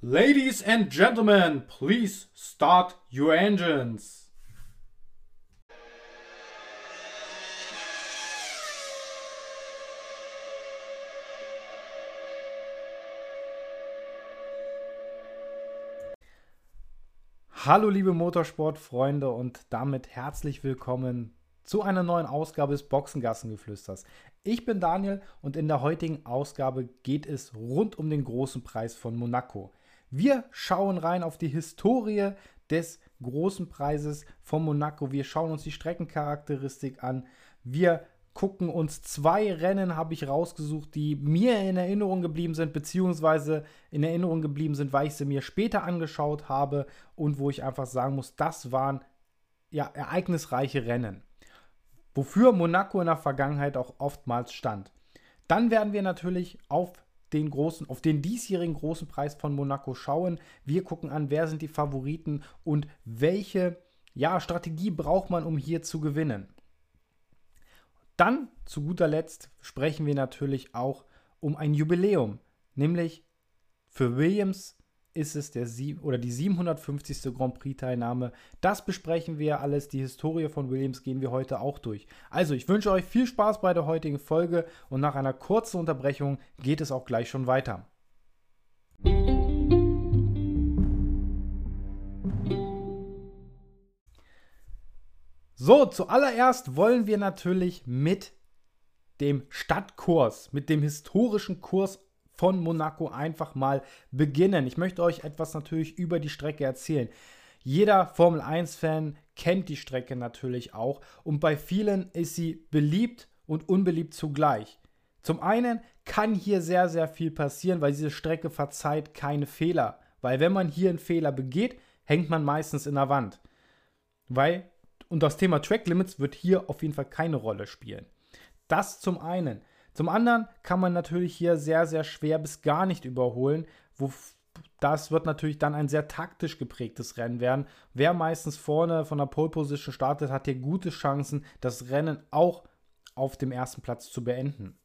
Ladies and gentlemen, please start your engines. Hallo liebe Motorsportfreunde und damit herzlich willkommen zu einer neuen Ausgabe des Boxengassengeflüsters. Ich bin Daniel und in der heutigen Ausgabe geht es rund um den großen Preis von Monaco. Wir schauen rein auf die Historie des großen Preises von Monaco. Wir schauen uns die Streckencharakteristik an. Wir gucken uns zwei Rennen, habe ich rausgesucht, die mir in Erinnerung geblieben sind, beziehungsweise in Erinnerung geblieben sind, weil ich sie mir später angeschaut habe und wo ich einfach sagen muss, das waren ja ereignisreiche Rennen. Wofür Monaco in der Vergangenheit auch oftmals stand. Dann werden wir natürlich auf den großen, auf den diesjährigen großen Preis von Monaco schauen. Wir gucken an, wer sind die Favoriten und welche ja, Strategie braucht man, um hier zu gewinnen. Dann, zu guter Letzt, sprechen wir natürlich auch um ein Jubiläum, nämlich für Williams ist es der Sie oder die 750. Grand Prix-Teilnahme. Das besprechen wir alles. Die Historie von Williams gehen wir heute auch durch. Also, ich wünsche euch viel Spaß bei der heutigen Folge und nach einer kurzen Unterbrechung geht es auch gleich schon weiter. So, zuallererst wollen wir natürlich mit dem Stadtkurs, mit dem historischen Kurs von Monaco einfach mal beginnen. Ich möchte euch etwas natürlich über die Strecke erzählen. Jeder Formel 1-Fan kennt die Strecke natürlich auch und bei vielen ist sie beliebt und unbeliebt zugleich. Zum einen kann hier sehr, sehr viel passieren, weil diese Strecke verzeiht keine Fehler. Weil wenn man hier einen Fehler begeht, hängt man meistens in der Wand. Weil, und das Thema Track Limits wird hier auf jeden Fall keine Rolle spielen. Das zum einen. Zum anderen kann man natürlich hier sehr, sehr schwer bis gar nicht überholen. Wo, das wird natürlich dann ein sehr taktisch geprägtes Rennen werden. Wer meistens vorne von der Pole Position startet, hat hier gute Chancen, das Rennen auch auf dem ersten Platz zu beenden.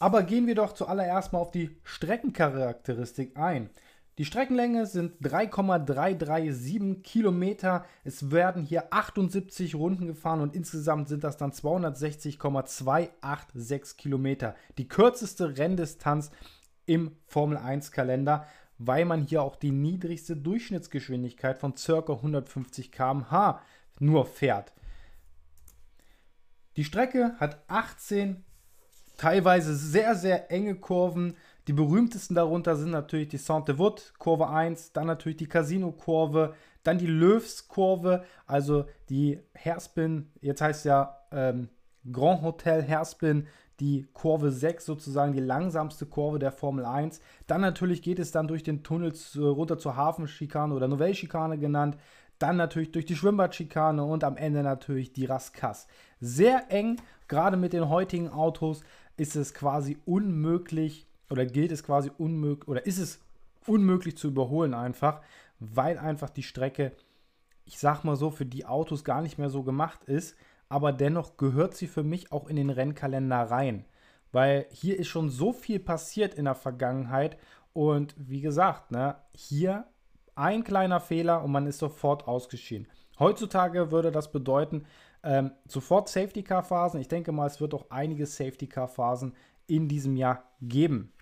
Aber gehen wir doch zuallererst mal auf die Streckencharakteristik ein. Die Streckenlänge sind 3,337 Kilometer. Es werden hier 78 Runden gefahren und insgesamt sind das dann 260,286 Kilometer. Die kürzeste Renndistanz im Formel 1 Kalender, weil man hier auch die niedrigste Durchschnittsgeschwindigkeit von ca. 150 km/h nur fährt. Die Strecke hat 18 teilweise sehr, sehr enge Kurven die berühmtesten darunter sind natürlich die Sainte-Wood, Kurve 1, dann natürlich die Casino-Kurve, dann die Löws-Kurve, also die Hairspin, jetzt heißt ja ähm, Grand Hotel Hairspin, die Kurve 6 sozusagen, die langsamste Kurve der Formel 1. Dann natürlich geht es dann durch den Tunnel runter zur Hafenschikane oder Novelle-Schikane genannt. Dann natürlich durch die Schwimmbadschikane und am Ende natürlich die Raskas. Sehr eng, gerade mit den heutigen Autos ist es quasi unmöglich, oder gilt es quasi unmöglich oder ist es unmöglich zu überholen einfach, weil einfach die Strecke, ich sag mal so, für die Autos gar nicht mehr so gemacht ist, aber dennoch gehört sie für mich auch in den Rennkalender rein, weil hier ist schon so viel passiert in der Vergangenheit und wie gesagt, ne, hier ein kleiner Fehler und man ist sofort ausgeschieden. Heutzutage würde das bedeuten, ähm, sofort Safety Car Phasen. Ich denke mal, es wird auch einige Safety Car Phasen in diesem Jahr geben.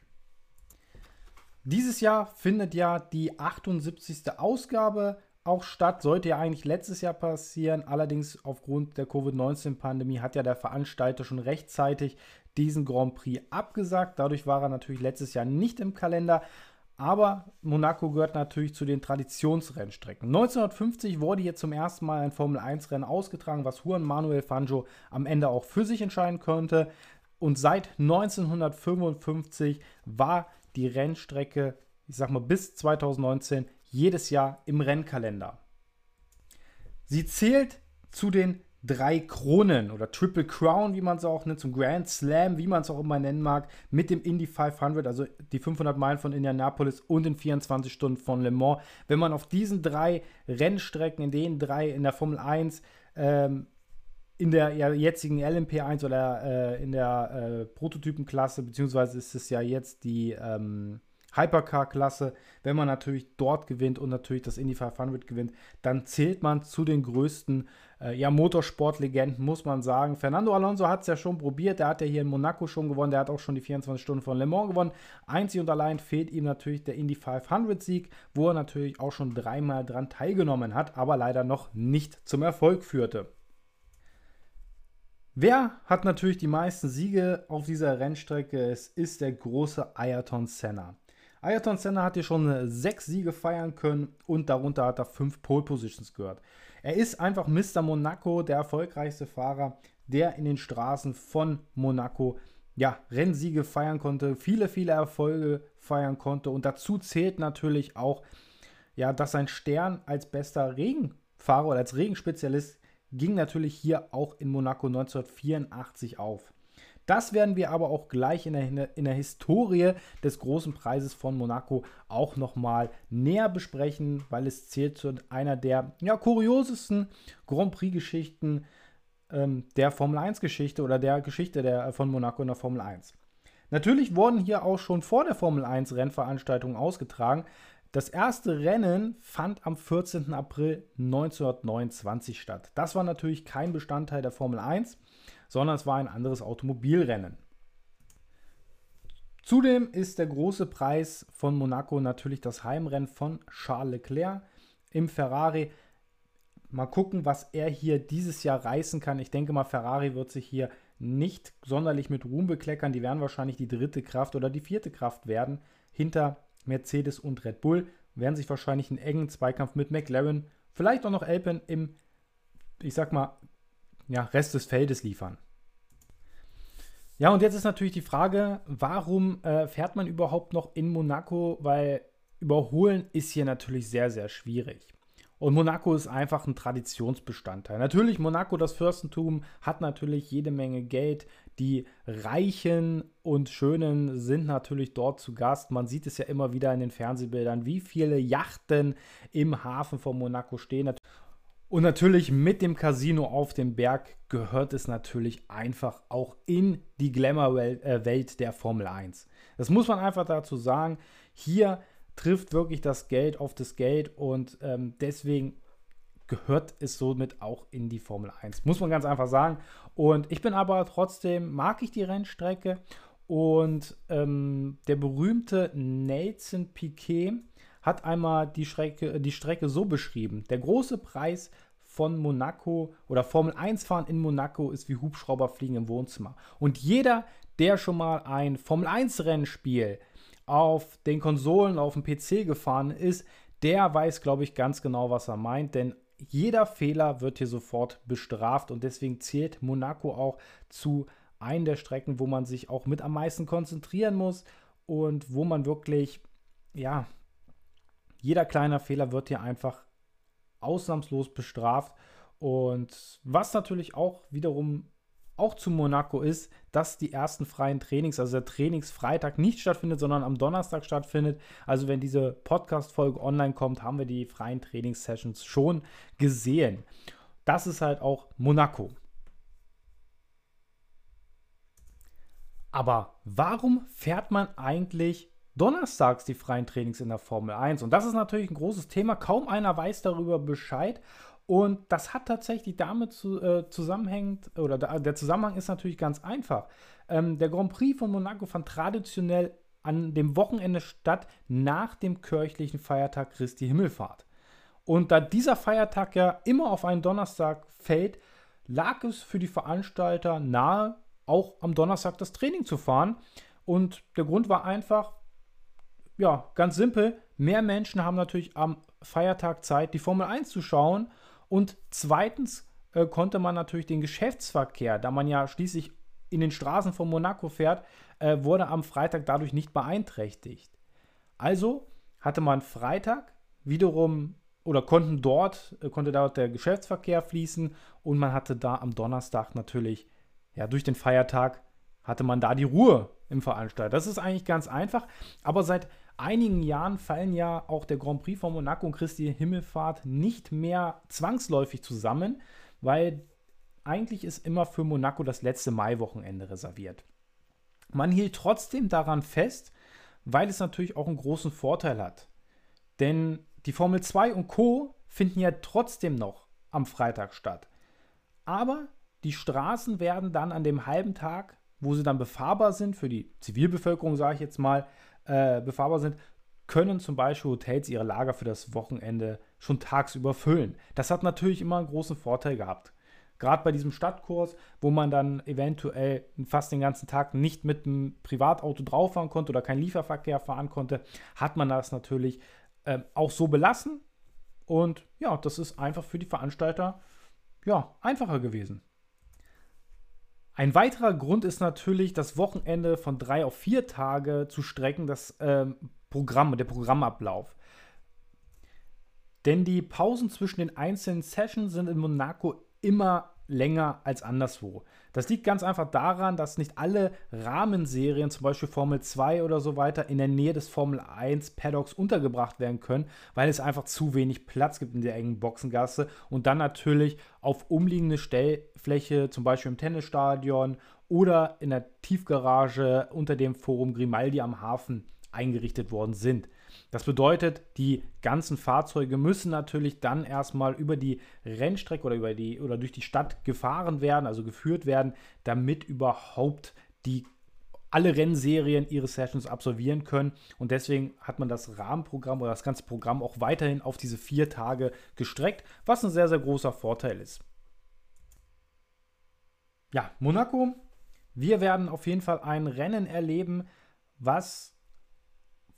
Dieses Jahr findet ja die 78. Ausgabe auch statt. Sollte ja eigentlich letztes Jahr passieren. Allerdings aufgrund der Covid-19-Pandemie hat ja der Veranstalter schon rechtzeitig diesen Grand Prix abgesagt. Dadurch war er natürlich letztes Jahr nicht im Kalender. Aber Monaco gehört natürlich zu den Traditionsrennstrecken. 1950 wurde hier zum ersten Mal ein Formel-1-Rennen ausgetragen, was Juan Manuel Fangio am Ende auch für sich entscheiden konnte. Und seit 1955 war die Rennstrecke, ich sag mal bis 2019, jedes Jahr im Rennkalender. Sie zählt zu den drei Kronen oder Triple Crown, wie man es auch nennt, zum Grand Slam, wie man es auch immer nennen mag, mit dem Indy 500, also die 500 Meilen von Indianapolis und den 24 Stunden von Le Mans. Wenn man auf diesen drei Rennstrecken, in den drei in der Formel 1, ähm, in der ja, jetzigen LMP1 oder äh, in der äh, Prototypenklasse, beziehungsweise ist es ja jetzt die ähm, Hypercar-Klasse. Wenn man natürlich dort gewinnt und natürlich das Indy 500 gewinnt, dann zählt man zu den größten äh, ja, Motorsportlegenden, muss man sagen. Fernando Alonso hat es ja schon probiert. Der hat ja hier in Monaco schon gewonnen. Der hat auch schon die 24 Stunden von Le Mans gewonnen. Einzig und allein fehlt ihm natürlich der Indy 500-Sieg, wo er natürlich auch schon dreimal dran teilgenommen hat, aber leider noch nicht zum Erfolg führte. Wer hat natürlich die meisten Siege auf dieser Rennstrecke? Es ist der große Ayrton Senna. Ayrton Senna hat hier schon sechs Siege feiern können und darunter hat er fünf Pole Positions gehört. Er ist einfach Mr. Monaco, der erfolgreichste Fahrer, der in den Straßen von Monaco ja, Rennsiege feiern konnte, viele, viele Erfolge feiern konnte. Und dazu zählt natürlich auch, ja, dass sein Stern als bester Regenfahrer oder als Regenspezialist ging natürlich hier auch in Monaco 1984 auf. Das werden wir aber auch gleich in der, in der Historie des großen Preises von Monaco auch nochmal näher besprechen, weil es zählt zu einer der ja, kuriosesten Grand Prix-Geschichten ähm, der Formel 1-Geschichte oder der Geschichte der, von Monaco in der Formel 1. Natürlich wurden hier auch schon vor der Formel 1 Rennveranstaltungen ausgetragen. Das erste Rennen fand am 14. April 1929 statt. Das war natürlich kein Bestandteil der Formel 1 sondern es war ein anderes Automobilrennen. Zudem ist der große Preis von Monaco natürlich das Heimrennen von Charles Leclerc im Ferrari. Mal gucken, was er hier dieses Jahr reißen kann. Ich denke mal, Ferrari wird sich hier nicht sonderlich mit Ruhm bekleckern. Die werden wahrscheinlich die dritte Kraft oder die vierte Kraft werden. Hinter Mercedes und Red Bull werden sich wahrscheinlich einen engen Zweikampf mit McLaren, vielleicht auch noch Alpine im, ich sag mal, ja, Rest des Feldes liefern. Ja, und jetzt ist natürlich die Frage, warum äh, fährt man überhaupt noch in Monaco? Weil überholen ist hier natürlich sehr, sehr schwierig. Und Monaco ist einfach ein Traditionsbestandteil. Natürlich, Monaco, das Fürstentum, hat natürlich jede Menge Geld. Die Reichen und Schönen sind natürlich dort zu Gast. Man sieht es ja immer wieder in den Fernsehbildern, wie viele Yachten im Hafen von Monaco stehen. Und natürlich mit dem Casino auf dem Berg gehört es natürlich einfach auch in die Glamour-Welt äh, der Formel 1. Das muss man einfach dazu sagen. Hier trifft wirklich das Geld auf das Geld und ähm, deswegen gehört es somit auch in die Formel 1. Muss man ganz einfach sagen. Und ich bin aber trotzdem, mag ich die Rennstrecke und ähm, der berühmte Nelson Piquet hat einmal die Strecke, die Strecke so beschrieben. Der große Preis von Monaco oder Formel 1 fahren in Monaco ist wie Hubschrauberfliegen im Wohnzimmer. Und jeder, der schon mal ein Formel 1 Rennspiel auf den Konsolen, auf dem PC gefahren ist, der weiß, glaube ich, ganz genau, was er meint, denn jeder Fehler wird hier sofort bestraft und deswegen zählt Monaco auch zu einer der Strecken, wo man sich auch mit am meisten konzentrieren muss und wo man wirklich, ja, jeder kleine Fehler wird hier einfach ausnahmslos bestraft. Und was natürlich auch wiederum auch zu Monaco ist, dass die ersten freien Trainings, also der Trainingsfreitag nicht stattfindet, sondern am Donnerstag stattfindet. Also wenn diese Podcast-Folge online kommt, haben wir die freien Trainingssessions schon gesehen. Das ist halt auch Monaco. Aber warum fährt man eigentlich donnerstags die freien Trainings in der Formel 1. Und das ist natürlich ein großes Thema. Kaum einer weiß darüber Bescheid. Und das hat tatsächlich damit zu, äh, zusammenhängt, oder da, der Zusammenhang ist natürlich ganz einfach. Ähm, der Grand Prix von Monaco fand traditionell an dem Wochenende statt nach dem kirchlichen Feiertag Christi Himmelfahrt. Und da dieser Feiertag ja immer auf einen Donnerstag fällt, lag es für die Veranstalter nahe, auch am Donnerstag das Training zu fahren. Und der Grund war einfach, ja, ganz simpel, mehr Menschen haben natürlich am Feiertag Zeit, die Formel 1 zu schauen. Und zweitens äh, konnte man natürlich den Geschäftsverkehr, da man ja schließlich in den Straßen von Monaco fährt, äh, wurde am Freitag dadurch nicht beeinträchtigt. Also hatte man Freitag wiederum oder konnten dort, äh, konnte dort der Geschäftsverkehr fließen und man hatte da am Donnerstag natürlich, ja, durch den Feiertag hatte man da die Ruhe im Veranstalter. Das ist eigentlich ganz einfach, aber seit einigen Jahren fallen ja auch der Grand Prix von Monaco und Christi Himmelfahrt nicht mehr zwangsläufig zusammen, weil eigentlich ist immer für Monaco das letzte Maiwochenende reserviert. Man hielt trotzdem daran fest, weil es natürlich auch einen großen Vorteil hat. Denn die Formel 2 und Co. finden ja trotzdem noch am Freitag statt. Aber die Straßen werden dann an dem halben Tag, wo sie dann befahrbar sind, für die Zivilbevölkerung, sage ich jetzt mal, äh, befahrbar sind, können zum Beispiel Hotels ihre Lager für das Wochenende schon tagsüber füllen. Das hat natürlich immer einen großen Vorteil gehabt. Gerade bei diesem Stadtkurs, wo man dann eventuell fast den ganzen Tag nicht mit einem Privatauto drauf fahren konnte oder keinen Lieferverkehr fahren konnte, hat man das natürlich äh, auch so belassen. Und ja, das ist einfach für die Veranstalter ja, einfacher gewesen. Ein weiterer Grund ist natürlich, das Wochenende von drei auf vier Tage zu strecken, das ähm, Programm, der Programmablauf. Denn die Pausen zwischen den einzelnen Sessions sind in Monaco immer länger als anderswo. Das liegt ganz einfach daran, dass nicht alle Rahmenserien, zum Beispiel Formel 2 oder so weiter, in der Nähe des Formel 1 Paddocks untergebracht werden können, weil es einfach zu wenig Platz gibt in der engen Boxengasse und dann natürlich auf umliegende Stellfläche, zum Beispiel im Tennisstadion oder in der Tiefgarage unter dem Forum Grimaldi am Hafen eingerichtet worden sind. Das bedeutet, die ganzen Fahrzeuge müssen natürlich dann erstmal über die Rennstrecke oder über die oder durch die Stadt gefahren werden, also geführt werden, damit überhaupt die alle Rennserien ihre Sessions absolvieren können. Und deswegen hat man das Rahmenprogramm oder das ganze Programm auch weiterhin auf diese vier Tage gestreckt, was ein sehr, sehr großer Vorteil ist. Ja, Monaco. Wir werden auf jeden Fall ein Rennen erleben, was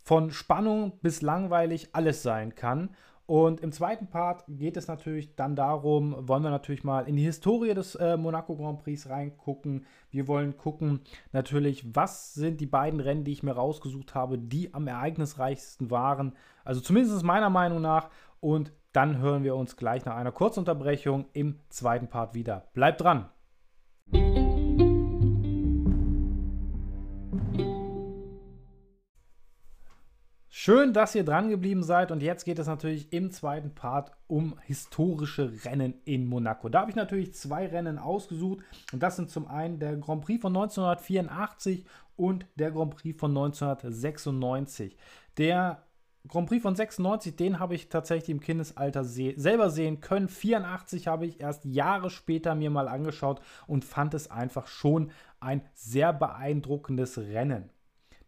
von Spannung bis langweilig alles sein kann. Und im zweiten Part geht es natürlich dann darum, wollen wir natürlich mal in die Historie des äh, Monaco Grand Prix reingucken. Wir wollen gucken natürlich, was sind die beiden Rennen, die ich mir rausgesucht habe, die am ereignisreichsten waren. Also zumindest meiner Meinung nach. Und dann hören wir uns gleich nach einer Kurzunterbrechung im zweiten Part wieder. Bleibt dran! Schön, dass ihr dran geblieben seid und jetzt geht es natürlich im zweiten Part um historische Rennen in Monaco. Da habe ich natürlich zwei Rennen ausgesucht und das sind zum einen der Grand Prix von 1984 und der Grand Prix von 1996. Der Grand Prix von 96, den habe ich tatsächlich im Kindesalter se selber sehen können. 84 habe ich erst Jahre später mir mal angeschaut und fand es einfach schon ein sehr beeindruckendes Rennen.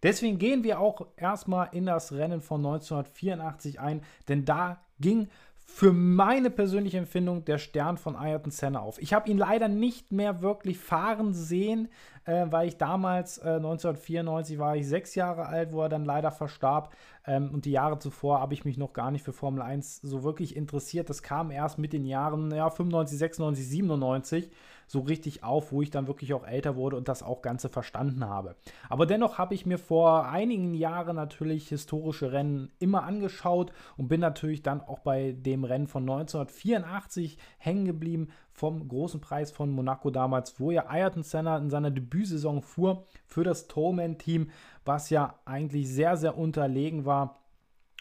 Deswegen gehen wir auch erstmal in das Rennen von 1984 ein, denn da ging für meine persönliche Empfindung der Stern von Ayrton Senna auf. Ich habe ihn leider nicht mehr wirklich fahren sehen, äh, weil ich damals, äh, 1994 war ich sechs Jahre alt, wo er dann leider verstarb. Ähm, und die Jahre zuvor habe ich mich noch gar nicht für Formel 1 so wirklich interessiert. Das kam erst mit den Jahren ja, 95, 96, 97 so richtig auf, wo ich dann wirklich auch älter wurde und das auch Ganze verstanden habe. Aber dennoch habe ich mir vor einigen Jahren natürlich historische Rennen immer angeschaut und bin natürlich dann auch bei dem Rennen von 1984 hängen geblieben vom großen Preis von Monaco damals, wo ja Ayrton Senna in seiner Debütsaison fuhr für das Tolman-Team, was ja eigentlich sehr, sehr unterlegen war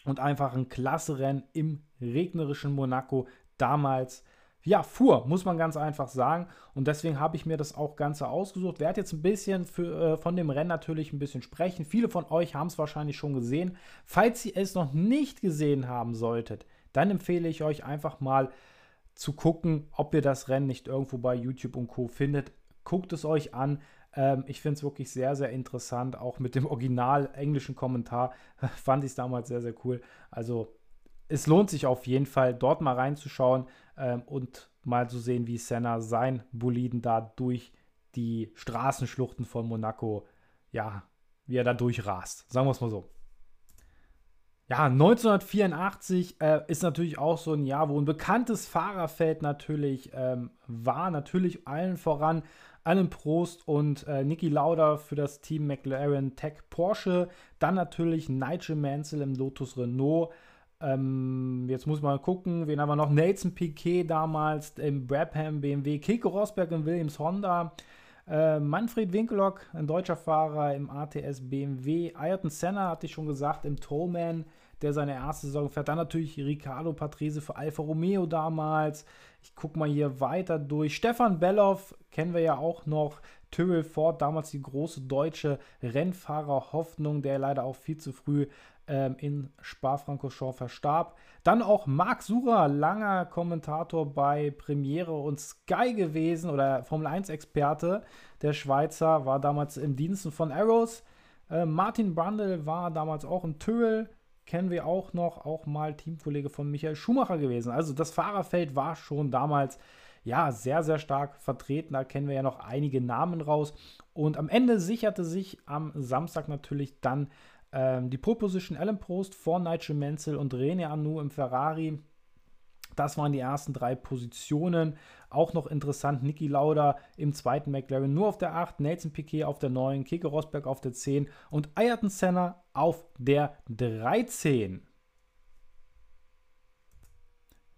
und einfach ein klasse Rennen im regnerischen Monaco damals ja, fuhr, muss man ganz einfach sagen. Und deswegen habe ich mir das auch Ganze ausgesucht. Werde jetzt ein bisschen für, äh, von dem Rennen natürlich ein bisschen sprechen. Viele von euch haben es wahrscheinlich schon gesehen. Falls ihr es noch nicht gesehen haben solltet, dann empfehle ich euch einfach mal zu gucken, ob ihr das Rennen nicht irgendwo bei YouTube und Co. findet. Guckt es euch an. Ähm, ich finde es wirklich sehr, sehr interessant. Auch mit dem original englischen Kommentar fand ich es damals sehr, sehr cool. Also es lohnt sich auf jeden Fall, dort mal reinzuschauen ähm, und mal zu sehen, wie Senna sein Boliden da durch die Straßenschluchten von Monaco, ja, wie er da durchrast. Sagen wir es mal so. Ja, 1984 äh, ist natürlich auch so ein Jahr, wo ein bekanntes Fahrerfeld natürlich ähm, war. Natürlich allen voran Alan Prost und äh, Niki Lauda für das Team McLaren Tech Porsche. Dann natürlich Nigel Mansell im Lotus Renault. Ähm, jetzt muss man gucken, wen haben wir noch? Nelson Piquet damals im Brabham BMW, Kiko Rosberg im Williams Honda. Äh, Manfred Winkelock, ein deutscher Fahrer im ATS BMW. Ayrton Senna, hatte ich schon gesagt, im Tollman, der seine erste Saison fährt. Dann natürlich Ricardo Patrese für Alfa Romeo damals. Ich gucke mal hier weiter durch. Stefan Belloff kennen wir ja auch noch. Tyrrell Ford, damals die große deutsche Rennfahrer-Hoffnung, der leider auch viel zu früh ähm, in Spa-Francorchamps verstarb. Dann auch Marc Surer, langer Kommentator bei Premiere und Sky gewesen oder Formel 1-Experte. Der Schweizer war damals im Diensten von Arrows. Äh, Martin Brundle war damals auch in Tyrrell kennen wir auch noch, auch mal Teamkollege von Michael Schumacher gewesen. Also das Fahrerfeld war schon damals ja sehr, sehr stark vertreten. Da kennen wir ja noch einige Namen raus. Und am Ende sicherte sich am Samstag natürlich dann ähm, die Position Alan Prost vor Nigel Mansell und René Arnoux im Ferrari. Das waren die ersten drei Positionen. Auch noch interessant, Niki Lauda im zweiten McLaren nur auf der 8, Nelson Piquet auf der 9, Keke Rosberg auf der 10 und Ayrton Senna auf der 13.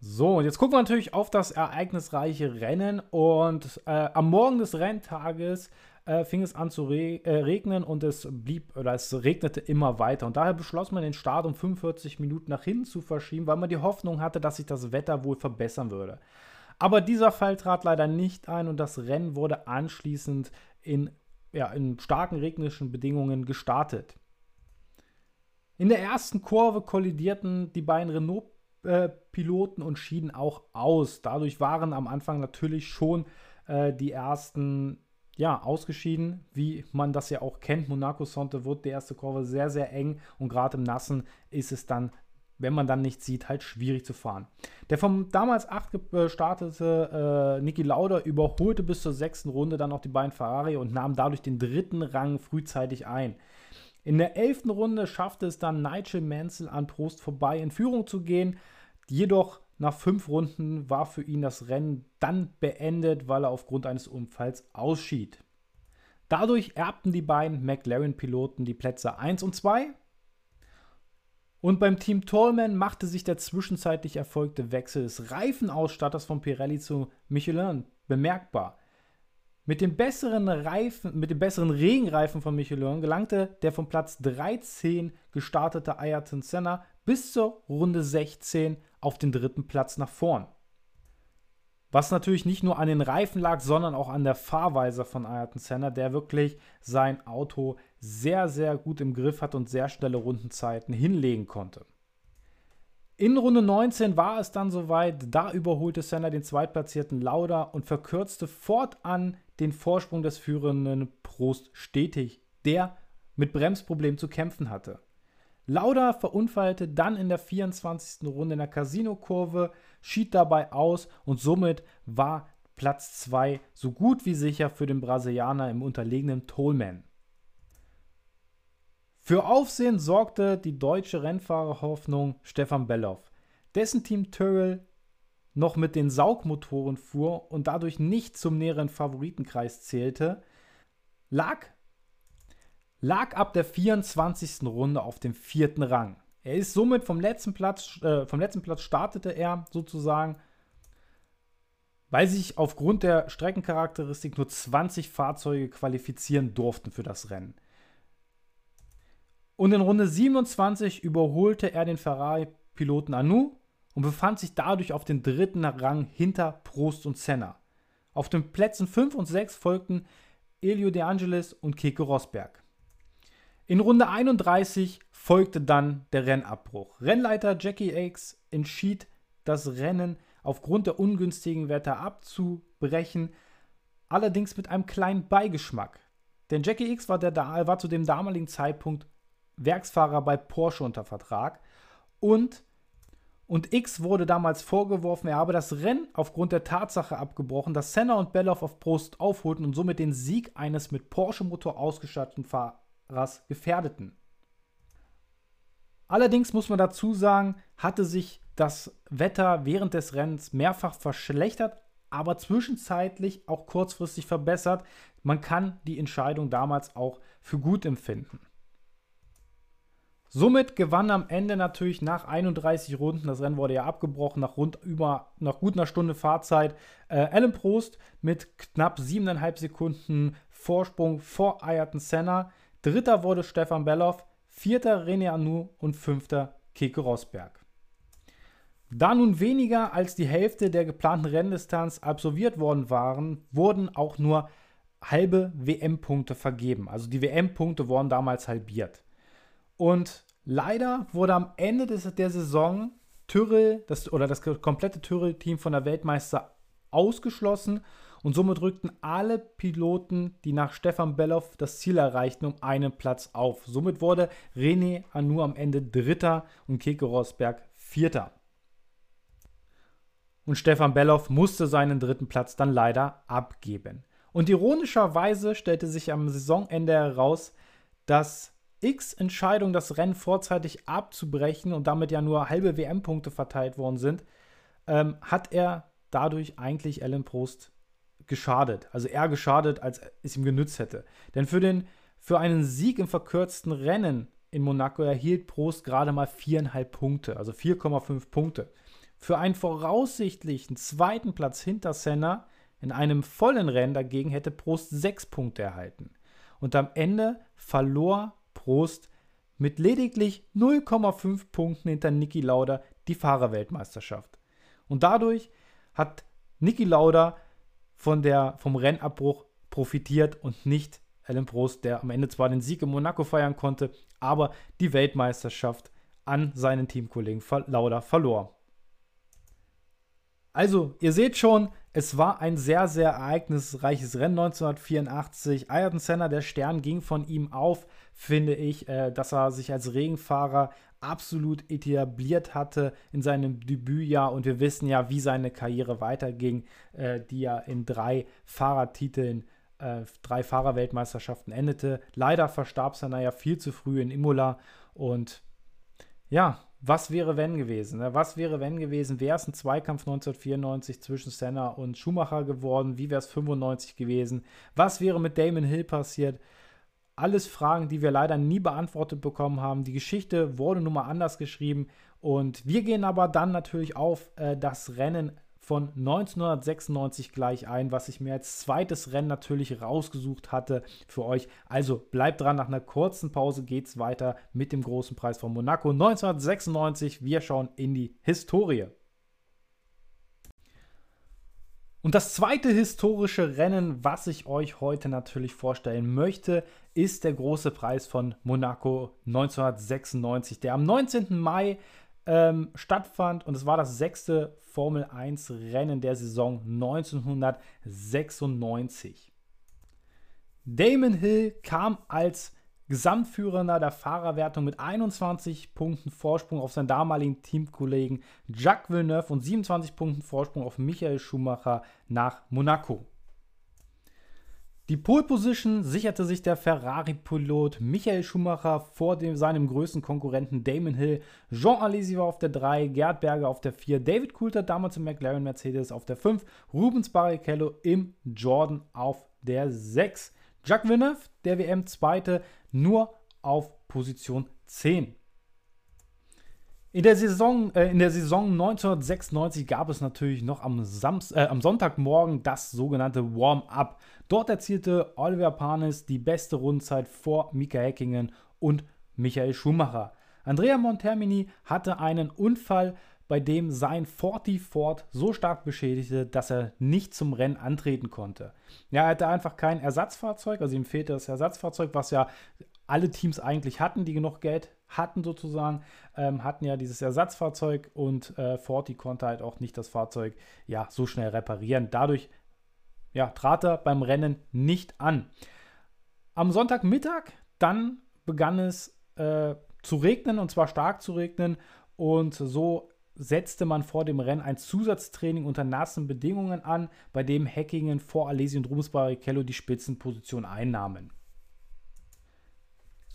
So, und jetzt gucken wir natürlich auf das ereignisreiche Rennen. Und äh, am Morgen des Renntages äh, fing es an zu re äh, regnen und es blieb oder es regnete immer weiter. Und daher beschloss man den Start um 45 Minuten nach hinten zu verschieben, weil man die Hoffnung hatte, dass sich das Wetter wohl verbessern würde. Aber dieser Fall trat leider nicht ein und das Rennen wurde anschließend in, ja, in starken regnischen Bedingungen gestartet. In der ersten Kurve kollidierten die beiden Renault äh, und schieden auch aus. Dadurch waren am Anfang natürlich schon äh, die ersten ja, ausgeschieden, wie man das ja auch kennt. Monaco Sonte wird die erste Kurve sehr, sehr eng und gerade im Nassen ist es dann, wenn man dann nichts sieht, halt schwierig zu fahren. Der vom damals 8 gestartete äh, Niki Lauda überholte bis zur sechsten Runde dann auch die beiden Ferrari und nahm dadurch den dritten Rang frühzeitig ein. In der elften Runde schaffte es dann Nigel Mansell an Prost vorbei in Führung zu gehen. Jedoch nach fünf Runden war für ihn das Rennen dann beendet, weil er aufgrund eines Unfalls ausschied. Dadurch erbten die beiden McLaren-Piloten die Plätze 1 und 2. Und beim Team Tolman machte sich der zwischenzeitlich erfolgte Wechsel des Reifenausstatters von Pirelli zu Michelin bemerkbar. Mit dem besseren Reifen, mit dem besseren Regenreifen von Michelin gelangte der von Platz 13 gestartete Ayrton Senna bis zur Runde 16 auf den dritten Platz nach vorn. Was natürlich nicht nur an den Reifen lag, sondern auch an der Fahrweise von Ayrton Senna, der wirklich sein Auto sehr, sehr gut im Griff hat und sehr schnelle Rundenzeiten hinlegen konnte. In Runde 19 war es dann soweit, da überholte Senna den zweitplatzierten Lauda und verkürzte fortan den Vorsprung des führenden Prost stetig, der mit Bremsproblemen zu kämpfen hatte. Lauda verunfallte dann in der 24. Runde in der Casino-Kurve, schied dabei aus und somit war Platz 2 so gut wie sicher für den Brasilianer im unterlegenen Tollman. Für Aufsehen sorgte die deutsche Rennfahrerhoffnung Stefan Belloff, dessen Team Tyrrell noch mit den Saugmotoren fuhr und dadurch nicht zum näheren Favoritenkreis zählte, lag lag ab der 24. Runde auf dem vierten Rang. Er ist somit vom letzten Platz, äh, vom letzten Platz startete er sozusagen, weil sich aufgrund der Streckencharakteristik nur 20 Fahrzeuge qualifizieren durften für das Rennen. Und in Runde 27 überholte er den Ferrari-Piloten Anu und befand sich dadurch auf dem dritten Rang hinter Prost und Senna. Auf den Plätzen 5 und 6 folgten Elio De Angelis und Keke Rosberg. In Runde 31 folgte dann der Rennabbruch. Rennleiter Jackie Akes entschied, das Rennen aufgrund der ungünstigen Wetter abzubrechen, allerdings mit einem kleinen Beigeschmack. Denn Jackie X war, der, war zu dem damaligen Zeitpunkt Werksfahrer bei Porsche unter Vertrag und, und X wurde damals vorgeworfen, er habe das Rennen aufgrund der Tatsache abgebrochen, dass Senna und Belloff auf Prost aufholten und somit den Sieg eines mit Porsche-Motor ausgestatteten Fahrers Fahrers gefährdeten. Allerdings muss man dazu sagen, hatte sich das Wetter während des Rennens mehrfach verschlechtert, aber zwischenzeitlich auch kurzfristig verbessert. Man kann die Entscheidung damals auch für gut empfinden. Somit gewann am Ende natürlich nach 31 Runden, das Rennen wurde ja abgebrochen, nach rund über, nach gut einer Stunde Fahrzeit, äh, Alan Prost mit knapp 7,5 Sekunden Vorsprung vor Ayrton Senna. Dritter wurde Stefan Belloff, vierter René Anu und fünfter Keke Rosberg. Da nun weniger als die Hälfte der geplanten Renndistanz absolviert worden waren, wurden auch nur halbe WM-Punkte vergeben. Also die WM-Punkte wurden damals halbiert. Und leider wurde am Ende des, der Saison Tyrrell das, oder das komplette Tyrrell-Team von der Weltmeister ausgeschlossen und somit rückten alle Piloten, die nach Stefan Belloff das Ziel erreichten, um einen Platz auf. Somit wurde René Anu am Ende Dritter und Keke Rosberg Vierter. Und Stefan Belloff musste seinen dritten Platz dann leider abgeben. Und ironischerweise stellte sich am Saisonende heraus, dass X Entscheidung, das Rennen vorzeitig abzubrechen und damit ja nur halbe WM-Punkte verteilt worden sind, ähm, hat er dadurch eigentlich Alan Prost geschadet. Also eher geschadet, als es ihm genützt hätte. Denn für, den, für einen Sieg im verkürzten Rennen in Monaco erhielt Prost gerade mal viereinhalb Punkte, also 4,5 Punkte. Für einen voraussichtlichen zweiten Platz hinter Senna in einem vollen Rennen dagegen hätte Prost sechs Punkte erhalten. Und am Ende verlor Prost mit lediglich 0,5 Punkten hinter Niki Lauda die Fahrerweltmeisterschaft. Und dadurch hat Niki Lauda von der, vom Rennabbruch profitiert und nicht Alan Prost, der am Ende zwar den Sieg in Monaco feiern konnte, aber die Weltmeisterschaft an seinen Teamkollegen Lauda verlor. Also, ihr seht schon, es war ein sehr, sehr ereignisreiches Rennen 1984. Ayrton Senna, der Stern ging von ihm auf, finde ich, äh, dass er sich als Regenfahrer absolut etabliert hatte in seinem Debütjahr und wir wissen ja, wie seine Karriere weiterging, äh, die ja in drei Fahrertiteln, äh, drei Fahrerweltmeisterschaften endete. Leider verstarb Senna ja viel zu früh in Imola und ja, was wäre wenn gewesen? Ne? Was wäre wenn gewesen? Wäre es ein Zweikampf 1994 zwischen Senna und Schumacher geworden? Wie wäre es 95 gewesen? Was wäre mit Damon Hill passiert? Alles Fragen, die wir leider nie beantwortet bekommen haben. Die Geschichte wurde nun mal anders geschrieben und wir gehen aber dann natürlich auf äh, das Rennen von 1996 gleich ein, was ich mir als zweites Rennen natürlich rausgesucht hatte für euch. Also bleibt dran, nach einer kurzen Pause geht es weiter mit dem großen Preis von Monaco 1996. Wir schauen in die Historie. Und das zweite historische Rennen, was ich euch heute natürlich vorstellen möchte, ist der große Preis von Monaco 1996, der am 19. Mai ähm, stattfand und es war das sechste Formel 1 Rennen der Saison 1996. Damon Hill kam als Gesamtführender der Fahrerwertung mit 21 Punkten Vorsprung auf seinen damaligen Teamkollegen Jacques Villeneuve und 27 Punkten Vorsprung auf Michael Schumacher nach Monaco. Die Pole Position sicherte sich der Ferrari-Pilot Michael Schumacher vor dem, seinem größten Konkurrenten Damon Hill. Jean Alesi war auf der 3, Gerd Berger auf der 4, David Coulter damals im McLaren Mercedes auf der 5, Rubens Barrichello im Jordan auf der 6. Jacques Villeneuve, der WM-Zweite, nur auf Position 10. In der, Saison, äh, in der Saison 1996 gab es natürlich noch am, Samst äh, am Sonntagmorgen das sogenannte Warm-up. Dort erzielte Oliver Panis die beste Rundenzeit vor Mika Häkkinen und Michael Schumacher. Andrea Montermini hatte einen Unfall, bei dem sein Forti Ford so stark beschädigte, dass er nicht zum Rennen antreten konnte. Ja, er hatte einfach kein Ersatzfahrzeug, also ihm fehlte das Ersatzfahrzeug, was ja alle Teams eigentlich hatten, die genug Geld hatten sozusagen, ähm, hatten ja dieses Ersatzfahrzeug und äh, Forti konnte halt auch nicht das Fahrzeug ja so schnell reparieren. Dadurch ja, trat er beim Rennen nicht an. Am Sonntagmittag dann begann es äh, zu regnen und zwar stark zu regnen und so setzte man vor dem Rennen ein Zusatztraining unter nassen Bedingungen an, bei dem Hackingen vor Alesi und Rubens Barrichello die Spitzenposition einnahmen.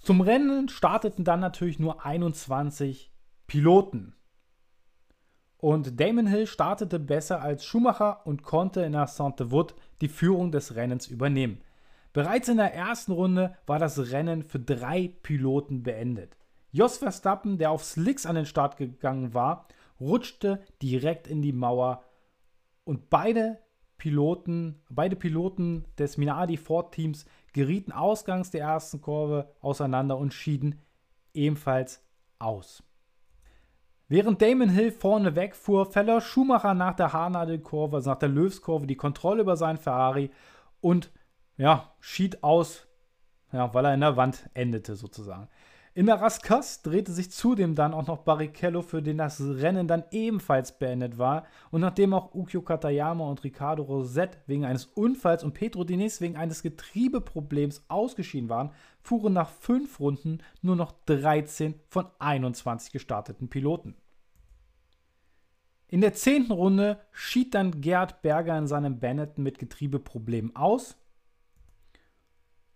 Zum Rennen starteten dann natürlich nur 21 Piloten. Und Damon Hill startete besser als Schumacher und konnte in der Sainte-Wood die Führung des Rennens übernehmen. Bereits in der ersten Runde war das Rennen für drei Piloten beendet. Jos Verstappen, der auf Slicks an den Start gegangen war, rutschte direkt in die Mauer und beide Piloten, beide Piloten des Minardi Ford Teams gerieten ausgangs der ersten Kurve auseinander und schieden ebenfalls aus. Während Damon Hill vorne wegfuhr, verlor Schumacher nach der Haarnadelkurve, also nach der Löwskurve, die Kontrolle über seinen Ferrari und ja, schied aus, ja, weil er in der Wand endete sozusagen. In der Raskas drehte sich zudem dann auch noch Barrichello, für den das Rennen dann ebenfalls beendet war. Und nachdem auch Ukyo Katayama und Ricardo Rosette wegen eines Unfalls und Pedro Diniz wegen eines Getriebeproblems ausgeschieden waren, fuhren nach fünf Runden nur noch 13 von 21 gestarteten Piloten. In der zehnten Runde schied dann Gerd Berger in seinem Benetton mit Getriebeproblemen aus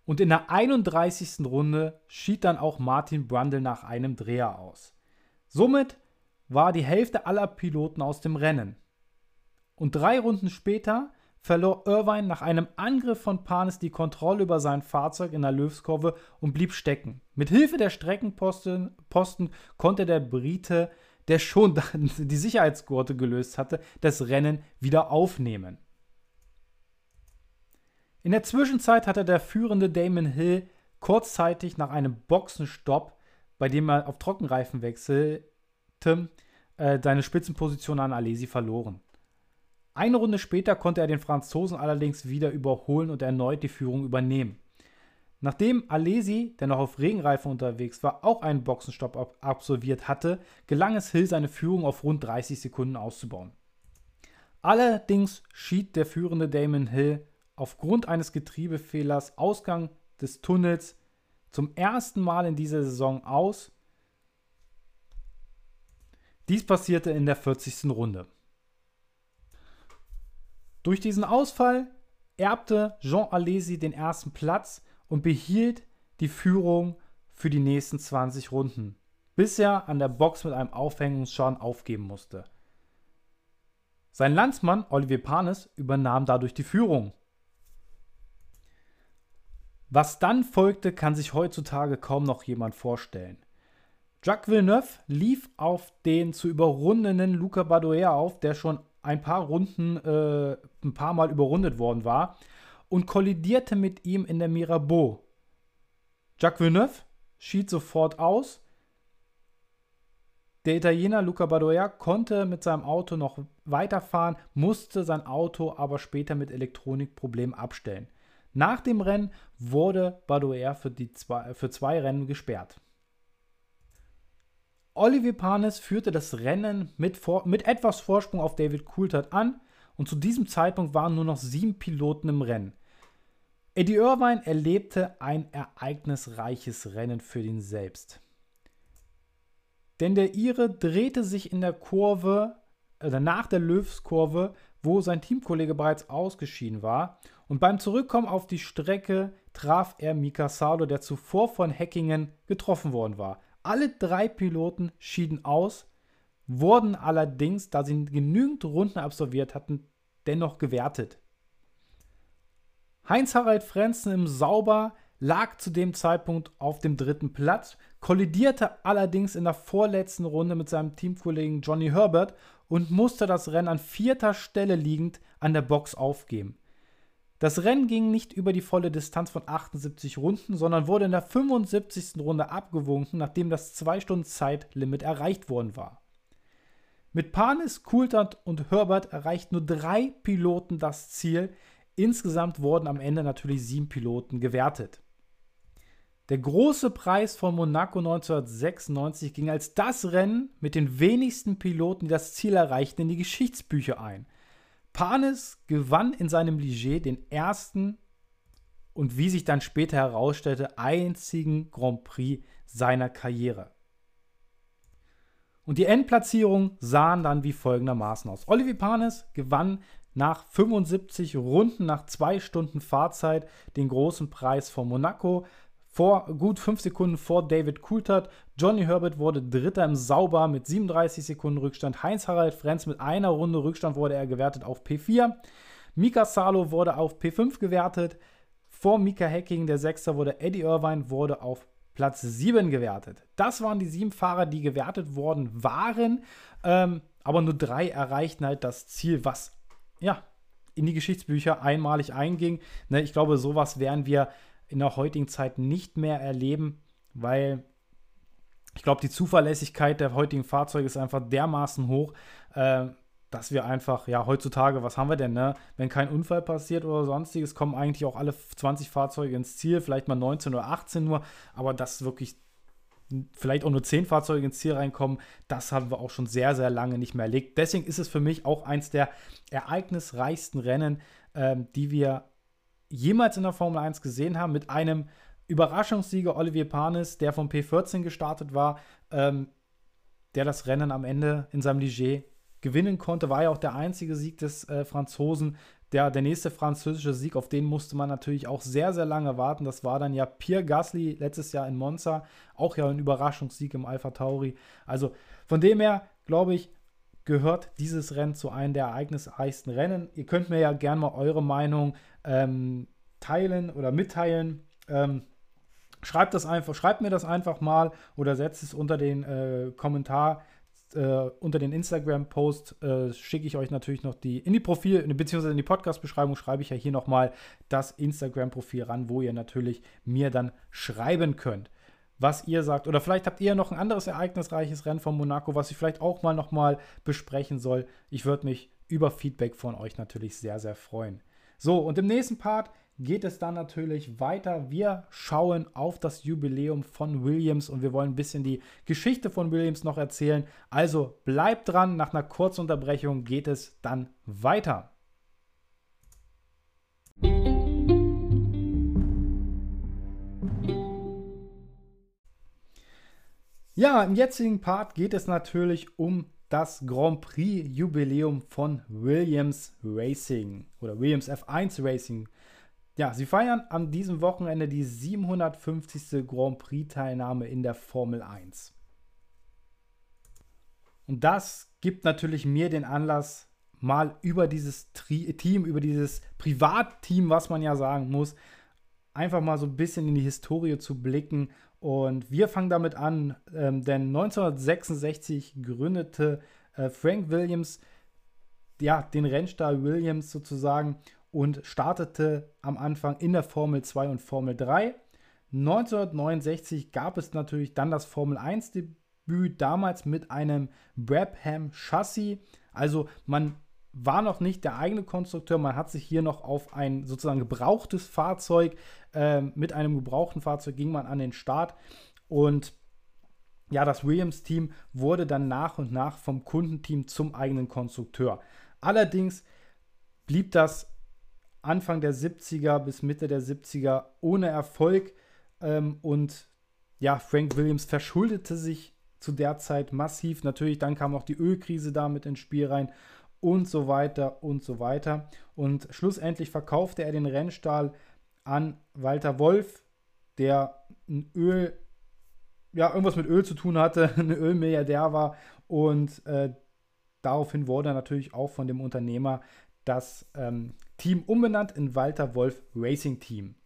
und in der 31. Runde schied dann auch Martin Brundle nach einem Dreher aus. Somit war die Hälfte aller Piloten aus dem Rennen. Und drei Runden später verlor Irvine nach einem Angriff von Panis die Kontrolle über sein Fahrzeug in der Löwskurve und blieb stecken. Mit Hilfe der Streckenposten Posten konnte der Brite, der schon die Sicherheitsgurte gelöst hatte, das Rennen wieder aufnehmen. In der Zwischenzeit hatte der führende Damon Hill kurzzeitig nach einem Boxenstopp, bei dem er auf Trockenreifen wechselte, äh, seine Spitzenposition an Alesi verloren. Eine Runde später konnte er den Franzosen allerdings wieder überholen und erneut die Führung übernehmen. Nachdem Alesi, der noch auf Regenreifen unterwegs war, auch einen Boxenstopp absolviert hatte, gelang es Hill, seine Führung auf rund 30 Sekunden auszubauen. Allerdings schied der führende Damon Hill aufgrund eines Getriebefehlers Ausgang des Tunnels zum ersten Mal in dieser Saison aus. Dies passierte in der 40. Runde. Durch diesen Ausfall erbte Jean Alesi den ersten Platz und behielt die Führung für die nächsten 20 Runden, bis er an der Box mit einem Aufhängungsschaden aufgeben musste. Sein Landsmann Olivier Panis übernahm dadurch die Führung. Was dann folgte, kann sich heutzutage kaum noch jemand vorstellen. Jacques Villeneuve lief auf den zu überrundenden Luca Badoer auf, der schon ein paar Runden, äh, ein paar Mal überrundet worden war, und kollidierte mit ihm in der Mirabeau. Jacques Villeneuve schied sofort aus. Der Italiener Luca Badoer konnte mit seinem Auto noch weiterfahren, musste sein Auto aber später mit Elektronikproblemen abstellen. Nach dem Rennen wurde Badoer für, die zwei, für zwei Rennen gesperrt. Olivier Panis führte das Rennen mit, vor, mit etwas Vorsprung auf David Coulthard an und zu diesem Zeitpunkt waren nur noch sieben Piloten im Rennen. Eddie Irvine erlebte ein ereignisreiches Rennen für ihn selbst. Denn der Ire drehte sich in der Kurve, äh, nach der Löwskurve, wo sein Teamkollege bereits ausgeschieden war und beim Zurückkommen auf die Strecke traf er Mika Salo, der zuvor von Hackingen getroffen worden war. Alle drei Piloten schieden aus, wurden allerdings, da sie genügend Runden absolviert hatten, dennoch gewertet. Heinz-Harald Frenzen im Sauber lag zu dem Zeitpunkt auf dem dritten Platz, kollidierte allerdings in der vorletzten Runde mit seinem Teamkollegen Johnny Herbert und musste das Rennen an vierter Stelle liegend an der Box aufgeben. Das Rennen ging nicht über die volle Distanz von 78 Runden, sondern wurde in der 75. Runde abgewunken, nachdem das 2-Stunden-Zeitlimit erreicht worden war. Mit Panis, Coulthard und Herbert erreichten nur drei Piloten das Ziel. Insgesamt wurden am Ende natürlich sieben Piloten gewertet. Der große Preis von Monaco 1996 ging als das Rennen mit den wenigsten Piloten, die das Ziel erreichten, in die Geschichtsbücher ein. Panis gewann in seinem Ligier den ersten und wie sich dann später herausstellte, einzigen Grand Prix seiner Karriere. Und die Endplatzierungen sahen dann wie folgendermaßen aus. Olivier Panis gewann nach 75 Runden, nach zwei Stunden Fahrzeit, den großen Preis von Monaco vor gut fünf Sekunden vor David Coulthard. Johnny Herbert wurde Dritter im Sauber mit 37 Sekunden Rückstand. Heinz-Harald Frenz mit einer Runde Rückstand wurde er gewertet auf P4. Mika Salo wurde auf P5 gewertet. Vor Mika Hacking, der Sechster, wurde Eddie Irvine wurde auf Platz 7 gewertet. Das waren die sieben Fahrer, die gewertet worden waren. Ähm, aber nur drei erreichten halt das Ziel, was ja in die Geschichtsbücher einmalig einging. Ne, ich glaube, sowas werden wir in der heutigen Zeit nicht mehr erleben, weil ich glaube, die Zuverlässigkeit der heutigen Fahrzeuge ist einfach dermaßen hoch, äh, dass wir einfach, ja, heutzutage, was haben wir denn, ne? Wenn kein Unfall passiert oder sonstiges, kommen eigentlich auch alle 20 Fahrzeuge ins Ziel, vielleicht mal 19 oder 18 nur, aber dass wirklich vielleicht auch nur 10 Fahrzeuge ins Ziel reinkommen, das haben wir auch schon sehr, sehr lange nicht mehr erlebt. Deswegen ist es für mich auch eins der ereignisreichsten Rennen, ähm, die wir jemals in der Formel 1 gesehen haben, mit einem Überraschungssieger Olivier Panis, der vom P14 gestartet war, ähm, der das Rennen am Ende in seinem Ligier gewinnen konnte, war ja auch der einzige Sieg des äh, Franzosen. Der, der nächste französische Sieg, auf den musste man natürlich auch sehr, sehr lange warten. Das war dann ja Pierre Gasly letztes Jahr in Monza, auch ja ein Überraschungssieg im Alpha Tauri. Also von dem her, glaube ich, gehört dieses Rennen zu einem der ereignisreichsten Rennen. Ihr könnt mir ja gerne mal eure Meinung ähm, teilen oder mitteilen. Ähm, schreibt das einfach, schreibt mir das einfach mal oder setzt es unter den äh, Kommentar äh, unter den Instagram-Post äh, schicke ich euch natürlich noch die in die Profil, beziehungsweise in die Podcast-Beschreibung schreibe ich ja hier nochmal das Instagram-Profil ran, wo ihr natürlich mir dann schreiben könnt, was ihr sagt. Oder vielleicht habt ihr noch ein anderes ereignisreiches Rennen von Monaco, was ich vielleicht auch mal nochmal besprechen soll. Ich würde mich über Feedback von euch natürlich sehr, sehr freuen. So, und im nächsten Part geht es dann natürlich weiter. Wir schauen auf das Jubiläum von Williams und wir wollen ein bisschen die Geschichte von Williams noch erzählen. Also bleibt dran, nach einer kurzen Unterbrechung geht es dann weiter. Ja, im jetzigen Part geht es natürlich um das Grand Prix Jubiläum von Williams Racing oder Williams F1 Racing. Ja, sie feiern an diesem Wochenende die 750. Grand Prix-Teilnahme in der Formel 1. Und das gibt natürlich mir den Anlass, mal über dieses Tri Team, über dieses Privatteam, was man ja sagen muss, einfach mal so ein bisschen in die Historie zu blicken. Und wir fangen damit an, ähm, denn 1966 gründete äh, Frank Williams ja, den Rennstall Williams sozusagen und startete am Anfang in der Formel 2 und Formel 3. 1969 gab es natürlich dann das Formel 1 Debüt, damals mit einem Brabham Chassis. Also man war noch nicht der eigene Konstrukteur, man hat sich hier noch auf ein sozusagen gebrauchtes Fahrzeug, äh, mit einem gebrauchten Fahrzeug ging man an den Start und ja, das Williams-Team wurde dann nach und nach vom Kundenteam zum eigenen Konstrukteur. Allerdings blieb das Anfang der 70er bis Mitte der 70er ohne Erfolg. Ähm, und ja, Frank Williams verschuldete sich zu der Zeit massiv. Natürlich, dann kam auch die Ölkrise da mit ins Spiel rein und so weiter und so weiter. Und schlussendlich verkaufte er den Rennstall an Walter Wolf, der ein Öl, ja, irgendwas mit Öl zu tun hatte, ein Ölmilliardär war. Und äh, daraufhin wurde er natürlich auch von dem Unternehmer das ähm, Team umbenannt in Walter Wolf Racing Team.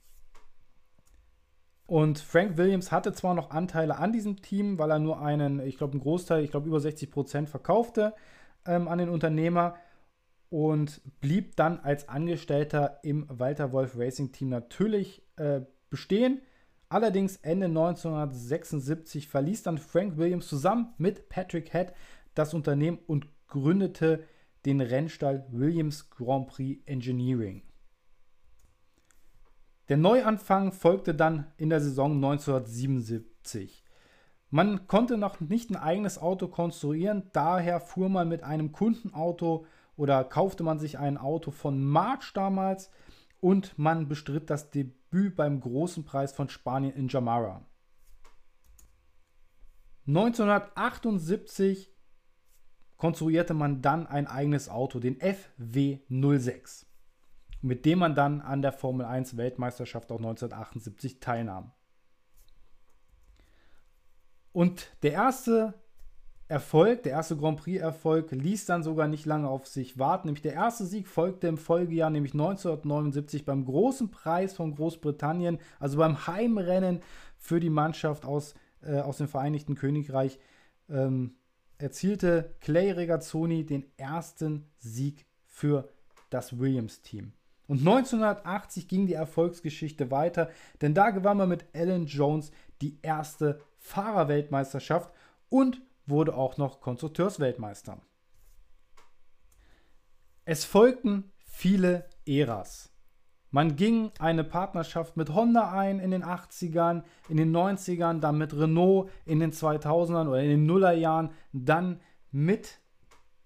Und Frank Williams hatte zwar noch Anteile an diesem Team, weil er nur einen, ich glaube, einen Großteil, ich glaube, über 60 Prozent verkaufte ähm, an den Unternehmer und blieb dann als Angestellter im Walter Wolf Racing Team natürlich äh, bestehen. Allerdings Ende 1976 verließ dann Frank Williams zusammen mit Patrick Head das Unternehmen und gründete den Rennstall Williams Grand Prix Engineering. Der Neuanfang folgte dann in der Saison 1977. Man konnte noch nicht ein eigenes Auto konstruieren, daher fuhr man mit einem Kundenauto oder kaufte man sich ein Auto von March damals und man bestritt das Debüt beim großen Preis von Spanien in Jamara. 1978 konstruierte man dann ein eigenes Auto, den FW06, mit dem man dann an der Formel 1 Weltmeisterschaft auch 1978 teilnahm. Und der erste Erfolg, der erste Grand Prix-Erfolg, ließ dann sogar nicht lange auf sich warten. Nämlich der erste Sieg folgte im Folgejahr, nämlich 1979 beim großen Preis von Großbritannien, also beim Heimrennen für die Mannschaft aus, äh, aus dem Vereinigten Königreich ähm, erzielte Clay Regazzoni den ersten Sieg für das Williams-Team. Und 1980 ging die Erfolgsgeschichte weiter, denn da gewann man mit Alan Jones die erste Fahrerweltmeisterschaft und wurde auch noch Konstrukteursweltmeister. Es folgten viele Äras. Man ging eine Partnerschaft mit Honda ein in den 80ern, in den 90ern, dann mit Renault in den 2000ern oder in den Nullerjahren, dann mit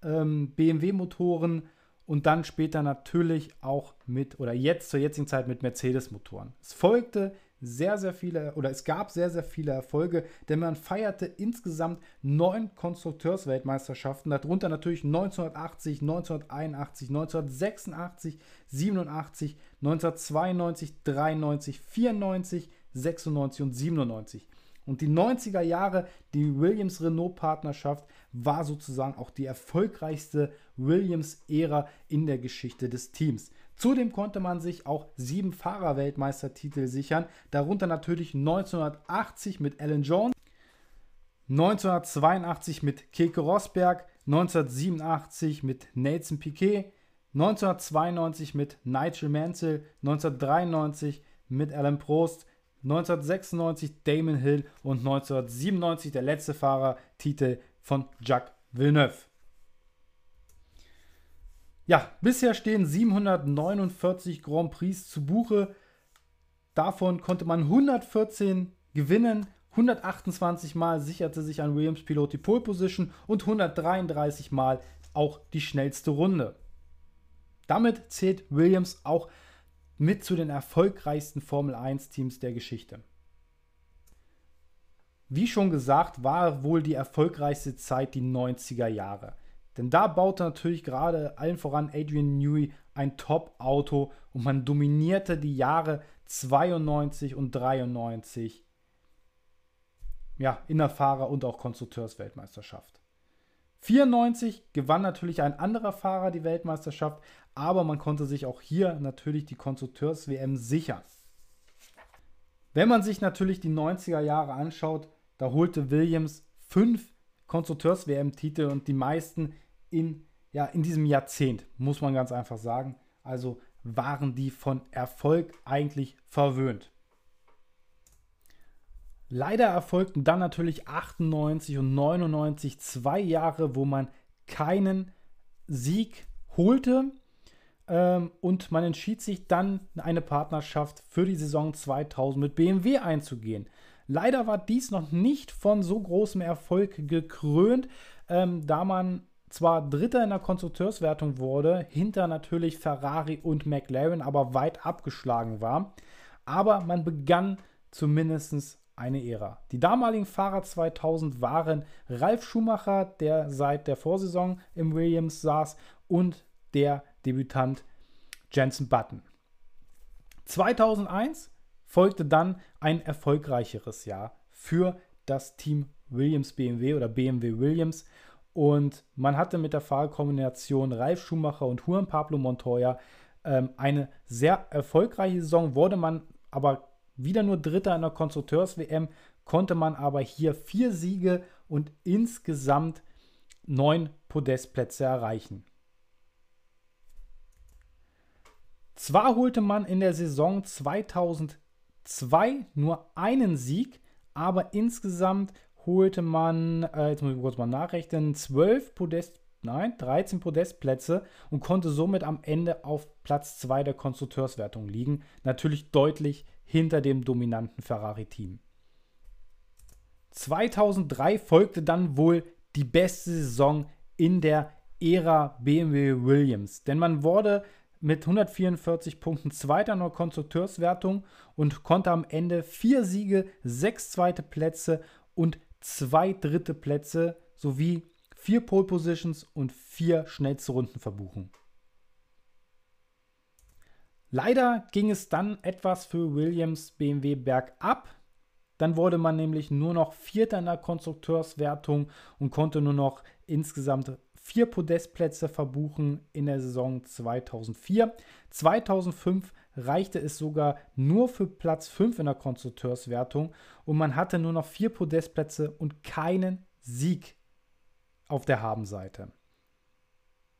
ähm, BMW-Motoren und dann später natürlich auch mit, oder jetzt zur jetzigen Zeit mit Mercedes-Motoren. Es folgte sehr, sehr viele, oder es gab sehr, sehr viele Erfolge, denn man feierte insgesamt neun Konstrukteursweltmeisterschaften, darunter natürlich 1980, 1981, 1986, 87, 1992, 93, 94, 96 und 97. Und die 90er Jahre, die Williams-Renault-Partnerschaft, war sozusagen auch die erfolgreichste Williams-Ära in der Geschichte des Teams. Zudem konnte man sich auch sieben Fahrerweltmeistertitel sichern, darunter natürlich 1980 mit Alan Jones, 1982 mit Keke Rosberg, 1987 mit Nelson Piquet, 1992 mit Nigel Mansell, 1993 mit Alan Prost, 1996 Damon Hill und 1997 der letzte Fahrertitel von Jacques Villeneuve. Ja, bisher stehen 749 Grand Prix zu Buche. Davon konnte man 114 gewinnen. 128 Mal sicherte sich ein Williams-Pilot die Pole Position und 133 Mal auch die schnellste Runde. Damit zählt Williams auch mit zu den erfolgreichsten Formel 1-Teams der Geschichte. Wie schon gesagt, war wohl die erfolgreichste Zeit die 90er Jahre. Denn da baute natürlich gerade allen voran Adrian Newey ein Top-Auto und man dominierte die Jahre 92 und 93 ja, in der Fahrer- und auch Konstrukteursweltmeisterschaft. 94 gewann natürlich ein anderer Fahrer die Weltmeisterschaft, aber man konnte sich auch hier natürlich die Konstrukteurs-WM sichern. Wenn man sich natürlich die 90er Jahre anschaut, da holte Williams fünf Konstrukteurs-WM-Titel und die meisten in, ja, in diesem Jahrzehnt, muss man ganz einfach sagen. Also waren die von Erfolg eigentlich verwöhnt. Leider erfolgten dann natürlich 98 und 99 zwei Jahre, wo man keinen Sieg holte. Ähm, und man entschied sich dann, eine Partnerschaft für die Saison 2000 mit BMW einzugehen. Leider war dies noch nicht von so großem Erfolg gekrönt, ähm, da man zwar Dritter in der Konstrukteurswertung wurde, hinter natürlich Ferrari und McLaren, aber weit abgeschlagen war. Aber man begann zumindest eine Ära. Die damaligen Fahrer 2000 waren Ralf Schumacher, der seit der Vorsaison im Williams saß, und der Debütant Jensen Button. 2001 folgte dann ein erfolgreicheres Jahr für das Team Williams BMW oder BMW Williams und man hatte mit der Fahrkombination Ralf Schumacher und Juan Pablo Montoya ähm, eine sehr erfolgreiche Saison, wurde man aber wieder nur Dritter in der Konstrukteurs-WM, konnte man aber hier vier Siege und insgesamt neun Podestplätze erreichen. Zwar holte man in der Saison 2002 nur einen Sieg, aber insgesamt holte man, äh, jetzt muss ich kurz mal nachrechnen, 12 Podest, nein, 13 Podestplätze und konnte somit am Ende auf Platz 2 der Konstrukteurswertung liegen. Natürlich deutlich hinter dem dominanten Ferrari-Team. 2003 folgte dann wohl die beste Saison in der Ära BMW Williams, denn man wurde mit 144 Punkten Zweiter in der Konstrukteurswertung und konnte am Ende vier Siege, sechs zweite Plätze und zwei dritte Plätze sowie vier Pole Positions und vier schnellste Runden verbuchen. Leider ging es dann etwas für Williams BMW bergab. Dann wurde man nämlich nur noch Vierter in der Konstrukteurswertung und konnte nur noch insgesamt vier Podestplätze verbuchen in der Saison 2004. 2005 reichte es sogar nur für Platz 5 in der Konstrukteurswertung und man hatte nur noch vier Podestplätze und keinen Sieg auf der Habenseite.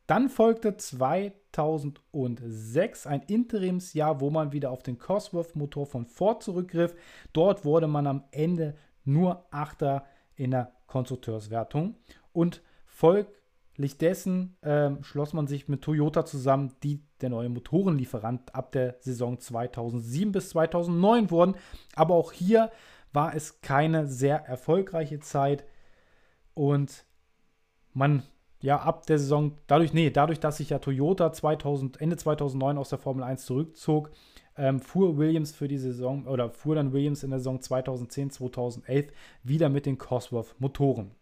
Dann folgte 2006 ein Interimsjahr, wo man wieder auf den Cosworth-Motor von Ford zurückgriff. Dort wurde man am Ende nur Achter in der Konstrukteurswertung und folglich dessen äh, schloss man sich mit Toyota zusammen, die der neue Motorenlieferant ab der Saison 2007 bis 2009 wurden. Aber auch hier war es keine sehr erfolgreiche Zeit und man ja ab der Saison, dadurch, nee, dadurch, dass sich ja Toyota 2000, Ende 2009 aus der Formel 1 zurückzog, ähm, fuhr Williams für die Saison oder fuhr dann Williams in der Saison 2010, 2011 wieder mit den Cosworth Motoren.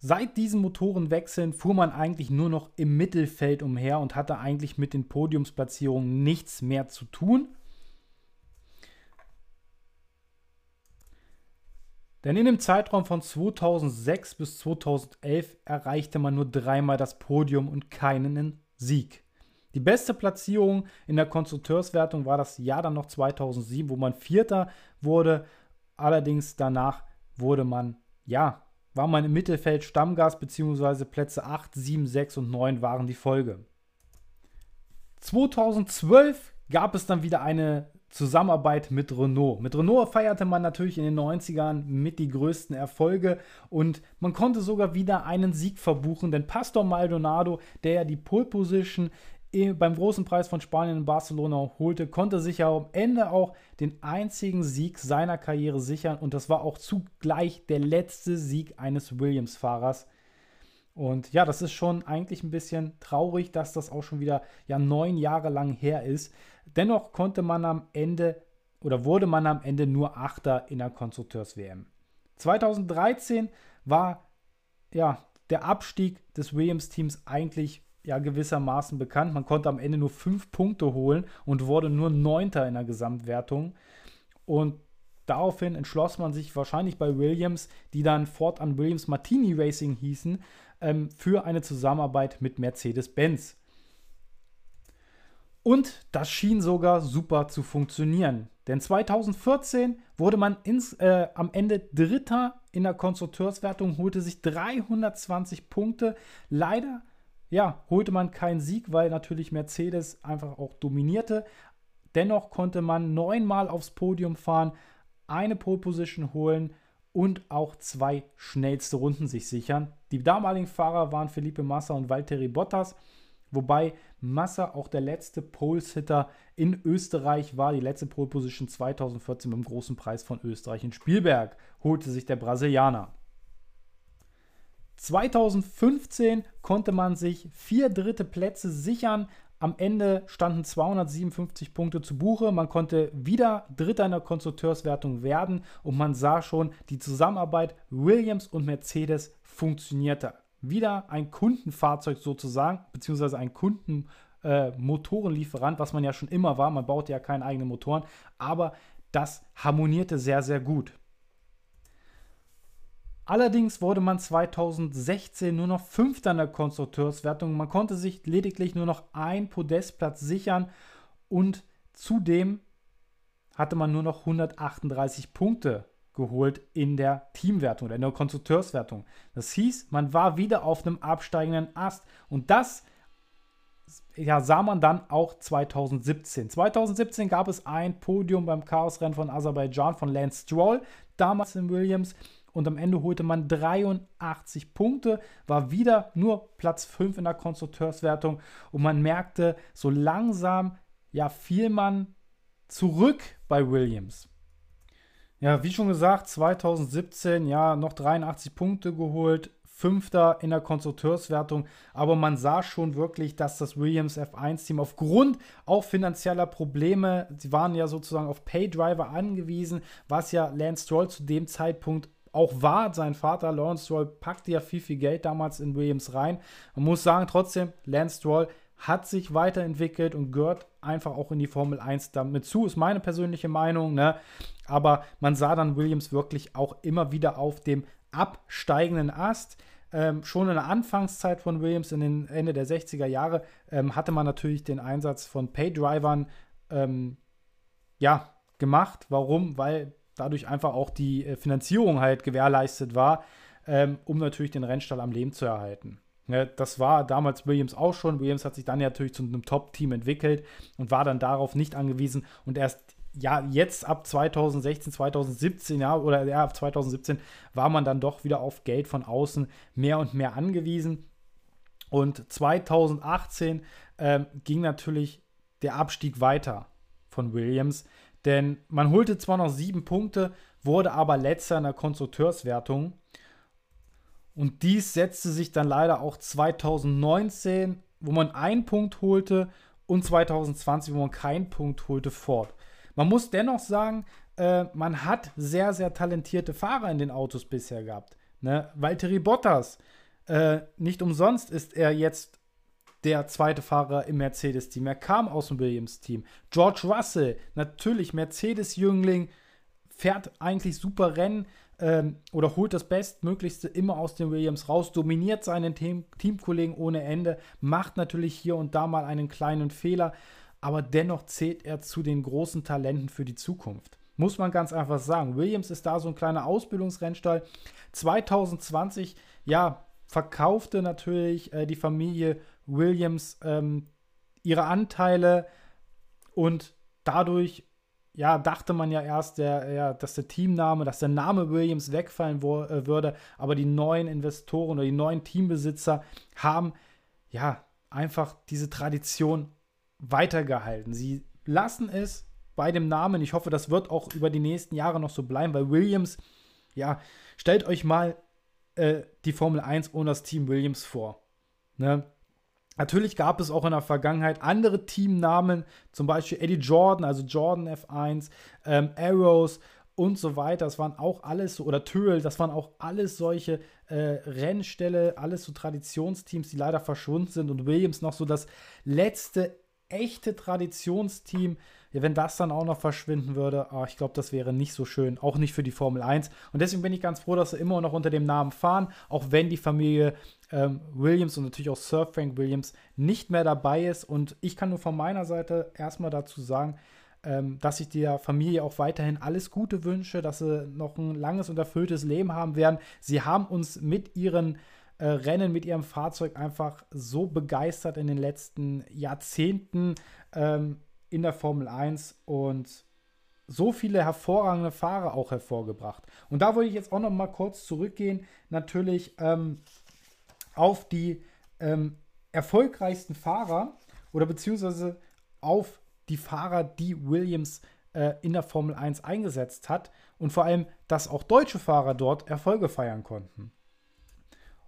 Seit diesen Motorenwechseln fuhr man eigentlich nur noch im Mittelfeld umher und hatte eigentlich mit den Podiumsplatzierungen nichts mehr zu tun. Denn in dem Zeitraum von 2006 bis 2011 erreichte man nur dreimal das Podium und keinen Sieg. Die beste Platzierung in der Konstrukteurswertung war das Jahr dann noch 2007, wo man Vierter wurde. Allerdings danach wurde man, ja, war man im Mittelfeld Stammgas, beziehungsweise Plätze 8, 7, 6 und 9 waren die Folge. 2012 gab es dann wieder eine Zusammenarbeit mit Renault. Mit Renault feierte man natürlich in den 90ern mit die größten Erfolge und man konnte sogar wieder einen Sieg verbuchen, denn Pastor Maldonado, der ja die Pole Position beim großen Preis von Spanien in Barcelona holte, konnte sich ja am Ende auch den einzigen Sieg seiner Karriere sichern und das war auch zugleich der letzte Sieg eines Williams-Fahrers. Und ja, das ist schon eigentlich ein bisschen traurig, dass das auch schon wieder ja neun Jahre lang her ist. Dennoch konnte man am Ende oder wurde man am Ende nur Achter in der Konstrukteurs-WM. 2013 war ja der Abstieg des Williams-Teams eigentlich ja gewissermaßen bekannt. Man konnte am Ende nur fünf Punkte holen und wurde nur Neunter in der Gesamtwertung. Und daraufhin entschloss man sich wahrscheinlich bei Williams, die dann fortan Williams Martini Racing hießen, ähm, für eine Zusammenarbeit mit Mercedes-Benz. Und das schien sogar super zu funktionieren. Denn 2014 wurde man ins, äh, am Ende Dritter in der Konstrukteurswertung, holte sich 320 Punkte. Leider ja, holte man keinen Sieg, weil natürlich Mercedes einfach auch dominierte. Dennoch konnte man neunmal aufs Podium fahren, eine Pole Position holen und auch zwei schnellste Runden sich sichern. Die damaligen Fahrer waren Felipe Massa und Valtteri Bottas. Wobei Massa auch der letzte Pole-Sitter in Österreich war. Die letzte Pole-Position 2014 beim großen Preis von Österreich in Spielberg holte sich der Brasilianer. 2015 konnte man sich vier dritte Plätze sichern. Am Ende standen 257 Punkte zu Buche. Man konnte wieder Dritter in der Konstrukteurswertung werden und man sah schon, die Zusammenarbeit Williams und Mercedes funktionierte wieder ein Kundenfahrzeug sozusagen, beziehungsweise ein Kundenmotorenlieferant, äh, was man ja schon immer war. Man baute ja keine eigenen Motoren, aber das harmonierte sehr, sehr gut. Allerdings wurde man 2016 nur noch Fünfter in der Konstrukteurswertung. Man konnte sich lediglich nur noch einen Podestplatz sichern und zudem hatte man nur noch 138 Punkte geholt in der Teamwertung oder in der Konstrukteurswertung. Das hieß, man war wieder auf einem absteigenden Ast und das ja, sah man dann auch 2017. 2017 gab es ein Podium beim Chaosrennen von Aserbaidschan von Lance Stroll, damals in Williams. Und am Ende holte man 83 Punkte, war wieder nur Platz 5 in der Konstrukteurswertung. Und man merkte, so langsam ja, fiel man zurück bei Williams. Ja, wie schon gesagt, 2017, ja, noch 83 Punkte geholt, Fünfter in der Konstrukteurswertung, aber man sah schon wirklich, dass das Williams F1-Team aufgrund auch finanzieller Probleme, sie waren ja sozusagen auf Paydriver angewiesen, was ja Lance Stroll zu dem Zeitpunkt auch war. Sein Vater Lawrence Stroll packte ja viel, viel Geld damals in Williams rein. Man muss sagen, trotzdem, Lance Stroll hat sich weiterentwickelt und gehört einfach auch in die Formel 1 damit zu, ist meine persönliche Meinung. Ne? Aber man sah dann Williams wirklich auch immer wieder auf dem absteigenden Ast. ähm, schon in der Anfangszeit von Williams, in den Ende der 60er Jahre, ähm, hatte man natürlich den Einsatz von Paydrivern ähm, ja, gemacht. Warum? Weil dadurch einfach auch die äh, Finanzierung halt gewährleistet war, ähm, um natürlich den Rennstall am Leben zu erhalten. Ja, das war damals Williams auch schon. Williams hat sich dann ja natürlich zu einem Top-Team entwickelt und war dann darauf nicht angewiesen. Und erst ja, jetzt ab 2016, 2017, ja, oder ja, ab 2017 war man dann doch wieder auf Geld von außen mehr und mehr angewiesen. Und 2018 ähm, ging natürlich der Abstieg weiter von Williams, denn man holte zwar noch sieben Punkte, wurde aber letzter in der Konstrukteurswertung. Und dies setzte sich dann leider auch 2019, wo man einen Punkt holte, und 2020, wo man keinen Punkt holte, fort. Man muss dennoch sagen, äh, man hat sehr, sehr talentierte Fahrer in den Autos bisher gehabt. Ne? Valtteri Bottas, äh, nicht umsonst ist er jetzt der zweite Fahrer im Mercedes-Team. Er kam aus dem Williams-Team. George Russell, natürlich Mercedes-Jüngling, fährt eigentlich super Rennen ähm, oder holt das Bestmöglichste immer aus den Williams raus, dominiert seinen Team Teamkollegen ohne Ende, macht natürlich hier und da mal einen kleinen Fehler, aber dennoch zählt er zu den großen Talenten für die Zukunft. Muss man ganz einfach sagen. Williams ist da so ein kleiner Ausbildungsrennstall. 2020, ja, verkaufte natürlich äh, die Familie Williams ähm, ihre Anteile und dadurch ja, dachte man ja erst, der, ja, dass der Teamname, dass der Name Williams wegfallen wo, äh, würde, aber die neuen Investoren oder die neuen Teambesitzer haben ja einfach diese Tradition weitergehalten. Sie lassen es bei dem Namen. Ich hoffe, das wird auch über die nächsten Jahre noch so bleiben, weil Williams, ja, stellt euch mal äh, die Formel 1 ohne das Team Williams vor. Ne? Natürlich gab es auch in der Vergangenheit andere Teamnamen, zum Beispiel Eddie Jordan, also Jordan F1, ähm, Arrows und so weiter. Das waren auch alles, oder Töl, das waren auch alles solche äh, Rennställe, alles so Traditionsteams, die leider verschwunden sind und Williams noch so das letzte echte Traditionsteam, ja, wenn das dann auch noch verschwinden würde, oh, ich glaube, das wäre nicht so schön, auch nicht für die Formel 1. Und deswegen bin ich ganz froh, dass sie immer noch unter dem Namen fahren, auch wenn die Familie ähm, Williams und natürlich auch Sir Frank Williams nicht mehr dabei ist. Und ich kann nur von meiner Seite erstmal dazu sagen, ähm, dass ich der Familie auch weiterhin alles Gute wünsche, dass sie noch ein langes und erfülltes Leben haben werden. Sie haben uns mit ihren äh, Rennen mit ihrem Fahrzeug einfach so begeistert in den letzten Jahrzehnten ähm, in der Formel 1 und so viele hervorragende Fahrer auch hervorgebracht. Und da wollte ich jetzt auch noch mal kurz zurückgehen, natürlich ähm, auf die ähm, erfolgreichsten Fahrer oder beziehungsweise auf die Fahrer, die Williams äh, in der Formel 1 eingesetzt hat und vor allem, dass auch deutsche Fahrer dort Erfolge feiern konnten.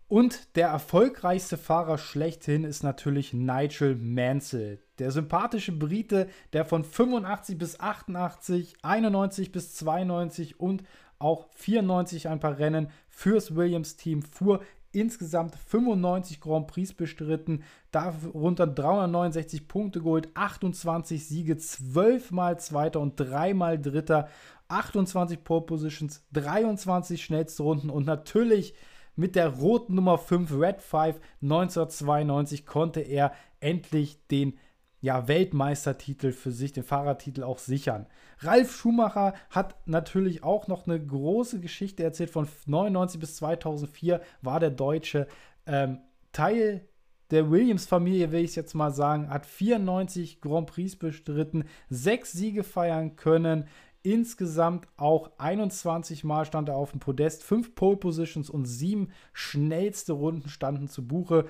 Und der erfolgreichste Fahrer schlechthin ist natürlich Nigel Mansell. Der sympathische Brite, der von 85 bis 88, 91 bis 92 und auch 94 ein paar Rennen fürs Williams-Team fuhr, insgesamt 95 Grand Prix bestritten, darunter 369 Punkte geholt, 28 Siege, 12 Mal Zweiter und 3 Mal Dritter, 28 Pole Positions, 23 schnellste Runden und natürlich mit der roten Nummer 5 Red 5 1992 konnte er endlich den ja, Weltmeistertitel für sich, den Fahrertitel auch sichern. Ralf Schumacher hat natürlich auch noch eine große Geschichte erzählt. Von 99 bis 2004 war der Deutsche ähm, Teil der Williams-Familie, will ich jetzt mal sagen, hat 94 Grand Prix bestritten, sechs Siege feiern können, Insgesamt auch 21 Mal stand er auf dem Podest, fünf Pole Positions und sieben schnellste Runden standen zu Buche.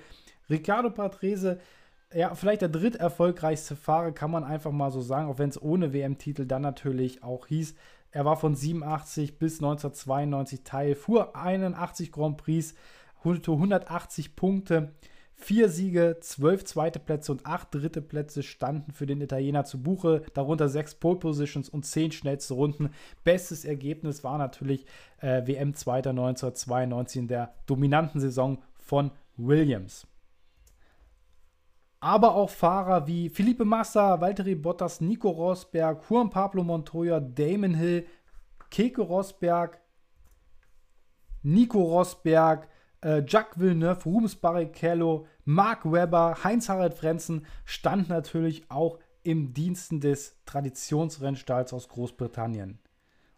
Ricardo Patrese, ja, vielleicht der dritterfolgreichste Fahrer, kann man einfach mal so sagen, auch wenn es ohne WM-Titel dann natürlich auch hieß. Er war von 87 bis 1992 Teil, fuhr 81 Grand Prix, 180 Punkte. Vier Siege, zwölf zweite Plätze und acht dritte Plätze standen für den Italiener zu Buche, darunter sechs Pole Positions und zehn schnellste Runden. Bestes Ergebnis war natürlich äh, WM 2. 1992 in der dominanten Saison von Williams. Aber auch Fahrer wie Felipe Massa, Valtteri Bottas, Nico Rosberg, Juan Pablo Montoya, Damon Hill, Keke Rosberg, Nico Rosberg, äh, Jacques Villeneuve, Rubens Barrichello, Mark Webber, Heinz-Harald Frenzen stand natürlich auch im Diensten des Traditionsrennstalls aus Großbritannien.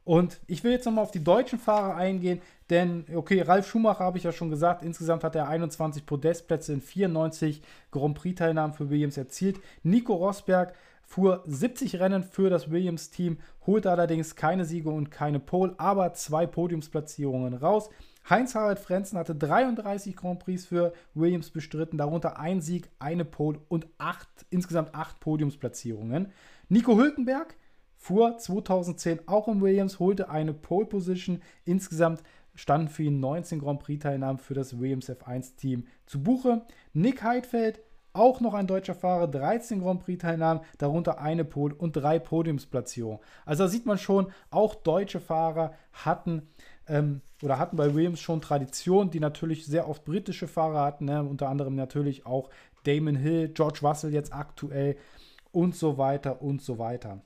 Und ich will jetzt nochmal auf die deutschen Fahrer eingehen, denn, okay, Ralf Schumacher habe ich ja schon gesagt, insgesamt hat er 21 Podestplätze in 94 Grand Prix-Teilnahmen für Williams erzielt. Nico Rosberg fuhr 70 Rennen für das Williams-Team, holte allerdings keine Siege und keine Pole, aber zwei Podiumsplatzierungen raus. Heinz-Harald Frenzen hatte 33 Grand Prix für Williams bestritten, darunter ein Sieg, eine Pole und acht, insgesamt acht Podiumsplatzierungen. Nico Hülkenberg fuhr 2010 auch im Williams, holte eine Pole Position. Insgesamt standen für ihn 19 Grand Prix-Teilnahmen für das Williams F1-Team zu Buche. Nick Heidfeld, auch noch ein deutscher Fahrer, 13 Grand Prix-Teilnahmen, darunter eine Pole und drei Podiumsplatzierungen. Also da sieht man schon, auch deutsche Fahrer hatten ähm, oder hatten bei Williams schon Tradition, die natürlich sehr oft britische Fahrer hatten, ne? unter anderem natürlich auch Damon Hill, George Russell jetzt aktuell und so weiter und so weiter.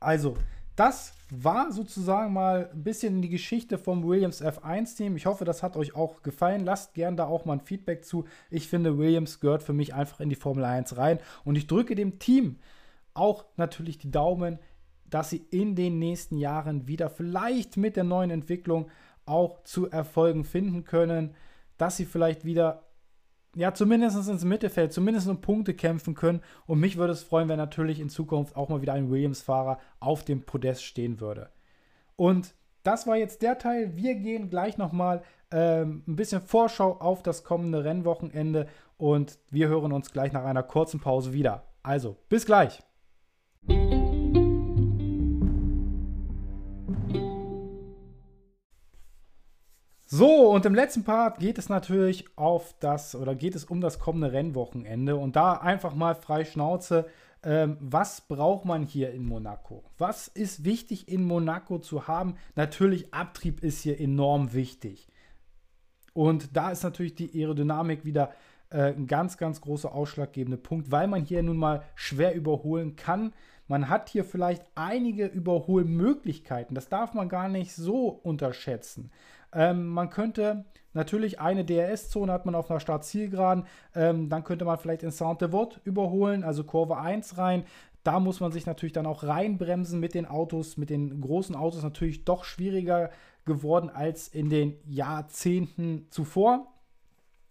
Also, das war sozusagen mal ein bisschen die Geschichte vom Williams F1-Team. Ich hoffe, das hat euch auch gefallen. Lasst gerne da auch mal ein Feedback zu. Ich finde, Williams gehört für mich einfach in die Formel 1 rein. Und ich drücke dem Team auch natürlich die Daumen, dass sie in den nächsten Jahren wieder vielleicht mit der neuen Entwicklung auch zu Erfolgen finden können, dass sie vielleicht wieder ja, zumindest ins Mittelfeld, zumindest um Punkte kämpfen können. Und mich würde es freuen, wenn natürlich in Zukunft auch mal wieder ein Williams-Fahrer auf dem Podest stehen würde. Und das war jetzt der Teil. Wir gehen gleich nochmal ähm, ein bisschen Vorschau auf das kommende Rennwochenende und wir hören uns gleich nach einer kurzen Pause wieder. Also, bis gleich. So, und im letzten Part geht es natürlich auf das oder geht es um das kommende Rennwochenende und da einfach mal frei Schnauze. Ähm, was braucht man hier in Monaco? Was ist wichtig in Monaco zu haben? Natürlich, Abtrieb ist hier enorm wichtig. Und da ist natürlich die Aerodynamik wieder äh, ein ganz, ganz großer ausschlaggebender Punkt, weil man hier nun mal schwer überholen kann. Man hat hier vielleicht einige Überholmöglichkeiten. Das darf man gar nicht so unterschätzen. Ähm, man könnte natürlich eine DRS-Zone hat man auf einer Start-Zielgeraden. Ähm, dann könnte man vielleicht in Saint-Devot überholen, also Kurve 1 rein. Da muss man sich natürlich dann auch reinbremsen mit den Autos, mit den großen Autos natürlich doch schwieriger geworden als in den Jahrzehnten zuvor.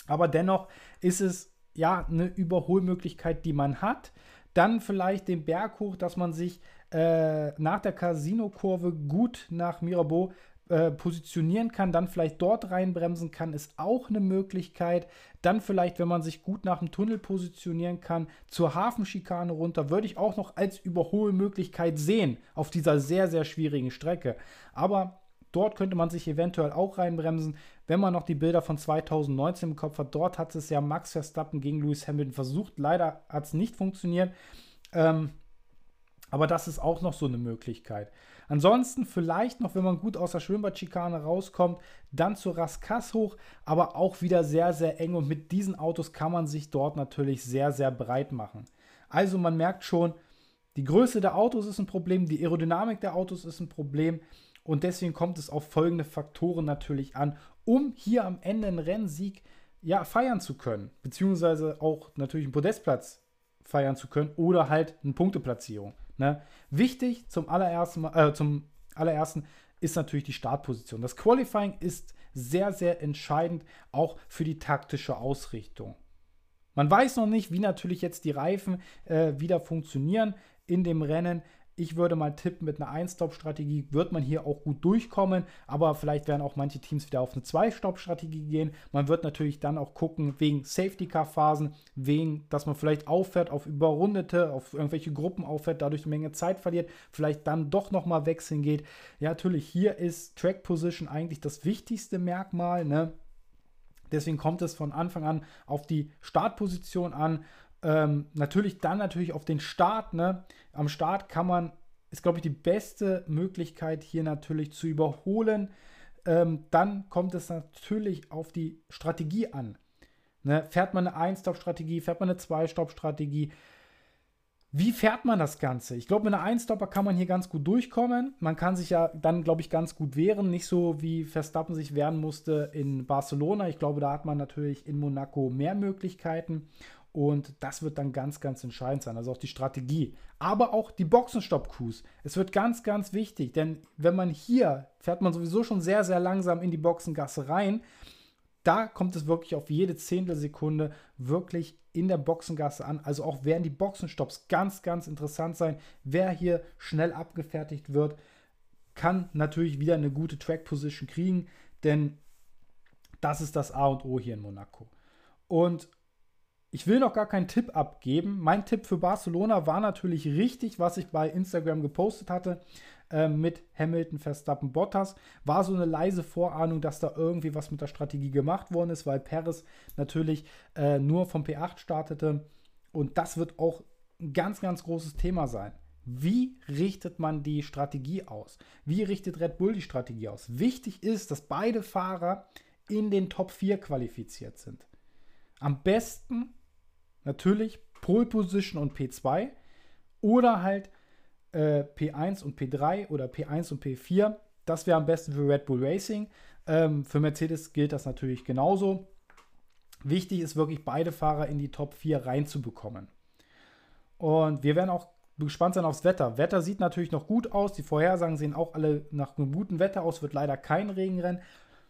Aber dennoch ist es ja eine Überholmöglichkeit, die man hat. Dann vielleicht den Berg hoch, dass man sich äh, nach der Casino-Kurve gut nach Mirabeau äh, positionieren kann, dann vielleicht dort reinbremsen kann, ist auch eine Möglichkeit. Dann vielleicht, wenn man sich gut nach dem Tunnel positionieren kann, zur Hafenschikane runter, würde ich auch noch als Überholmöglichkeit sehen auf dieser sehr, sehr schwierigen Strecke. Aber dort könnte man sich eventuell auch reinbremsen. Wenn man noch die Bilder von 2019 im Kopf hat, dort hat es ja Max Verstappen gegen Lewis Hamilton versucht. Leider hat es nicht funktioniert. Ähm, aber das ist auch noch so eine Möglichkeit. Ansonsten vielleicht noch, wenn man gut aus der Schwimmbadschikane rauskommt, dann zu Raskas hoch, aber auch wieder sehr, sehr eng und mit diesen Autos kann man sich dort natürlich sehr, sehr breit machen. Also man merkt schon, die Größe der Autos ist ein Problem, die Aerodynamik der Autos ist ein Problem und deswegen kommt es auf folgende Faktoren natürlich an, um hier am Ende einen Rennsieg ja, feiern zu können, beziehungsweise auch natürlich einen Podestplatz feiern zu können oder halt eine Punkteplatzierung. Ne? Wichtig zum allerersten, äh, zum allerersten ist natürlich die Startposition. Das Qualifying ist sehr, sehr entscheidend, auch für die taktische Ausrichtung. Man weiß noch nicht, wie natürlich jetzt die Reifen äh, wieder funktionieren in dem Rennen. Ich würde mal tippen, mit einer Ein-Stop-Strategie wird man hier auch gut durchkommen, aber vielleicht werden auch manche Teams wieder auf eine Zwei-Stop-Strategie gehen. Man wird natürlich dann auch gucken, wegen Safety-Car-Phasen, wegen, dass man vielleicht auffährt auf Überrundete, auf irgendwelche Gruppen auffährt, dadurch eine Menge Zeit verliert, vielleicht dann doch nochmal wechseln geht. Ja, natürlich, hier ist Track Position eigentlich das wichtigste Merkmal, ne? Deswegen kommt es von Anfang an auf die Startposition an ähm, natürlich dann natürlich auf den Start. Ne? Am Start kann man, ist glaube ich die beste Möglichkeit hier natürlich zu überholen. Ähm, dann kommt es natürlich auf die Strategie an. Ne? Fährt man eine Ein-Stop-Strategie, fährt man eine Zwei-Stop-Strategie? Wie fährt man das Ganze? Ich glaube, mit einer Einstopper kann man hier ganz gut durchkommen. Man kann sich ja dann, glaube ich, ganz gut wehren. Nicht so, wie Verstappen sich wehren musste in Barcelona. Ich glaube, da hat man natürlich in Monaco mehr Möglichkeiten. Und das wird dann ganz, ganz entscheidend sein. Also auch die Strategie. Aber auch die Boxenstopp-Coups. Es wird ganz, ganz wichtig. Denn wenn man hier fährt man sowieso schon sehr, sehr langsam in die Boxengasse rein. Da kommt es wirklich auf jede Zehntelsekunde wirklich in der Boxengasse an. Also auch werden die Boxenstopps ganz, ganz interessant sein. Wer hier schnell abgefertigt wird, kann natürlich wieder eine gute Track-Position kriegen, denn das ist das A und O hier in Monaco. Und ich will noch gar keinen Tipp abgeben. Mein Tipp für Barcelona war natürlich richtig, was ich bei Instagram gepostet hatte äh, mit Hamilton, Verstappen, Bottas. War so eine leise Vorahnung, dass da irgendwie was mit der Strategie gemacht worden ist, weil Perez natürlich äh, nur vom P8 startete. Und das wird auch ein ganz, ganz großes Thema sein. Wie richtet man die Strategie aus? Wie richtet Red Bull die Strategie aus? Wichtig ist, dass beide Fahrer in den Top 4 qualifiziert sind. Am besten natürlich Pole Position und P2 oder halt äh, P1 und P3 oder P1 und P4. Das wäre am besten für Red Bull Racing. Ähm, für Mercedes gilt das natürlich genauso. Wichtig ist wirklich, beide Fahrer in die Top 4 reinzubekommen. Und wir werden auch gespannt sein aufs Wetter. Wetter sieht natürlich noch gut aus. Die Vorhersagen sehen auch alle nach einem guten Wetter aus. Wird leider kein Regenrennen.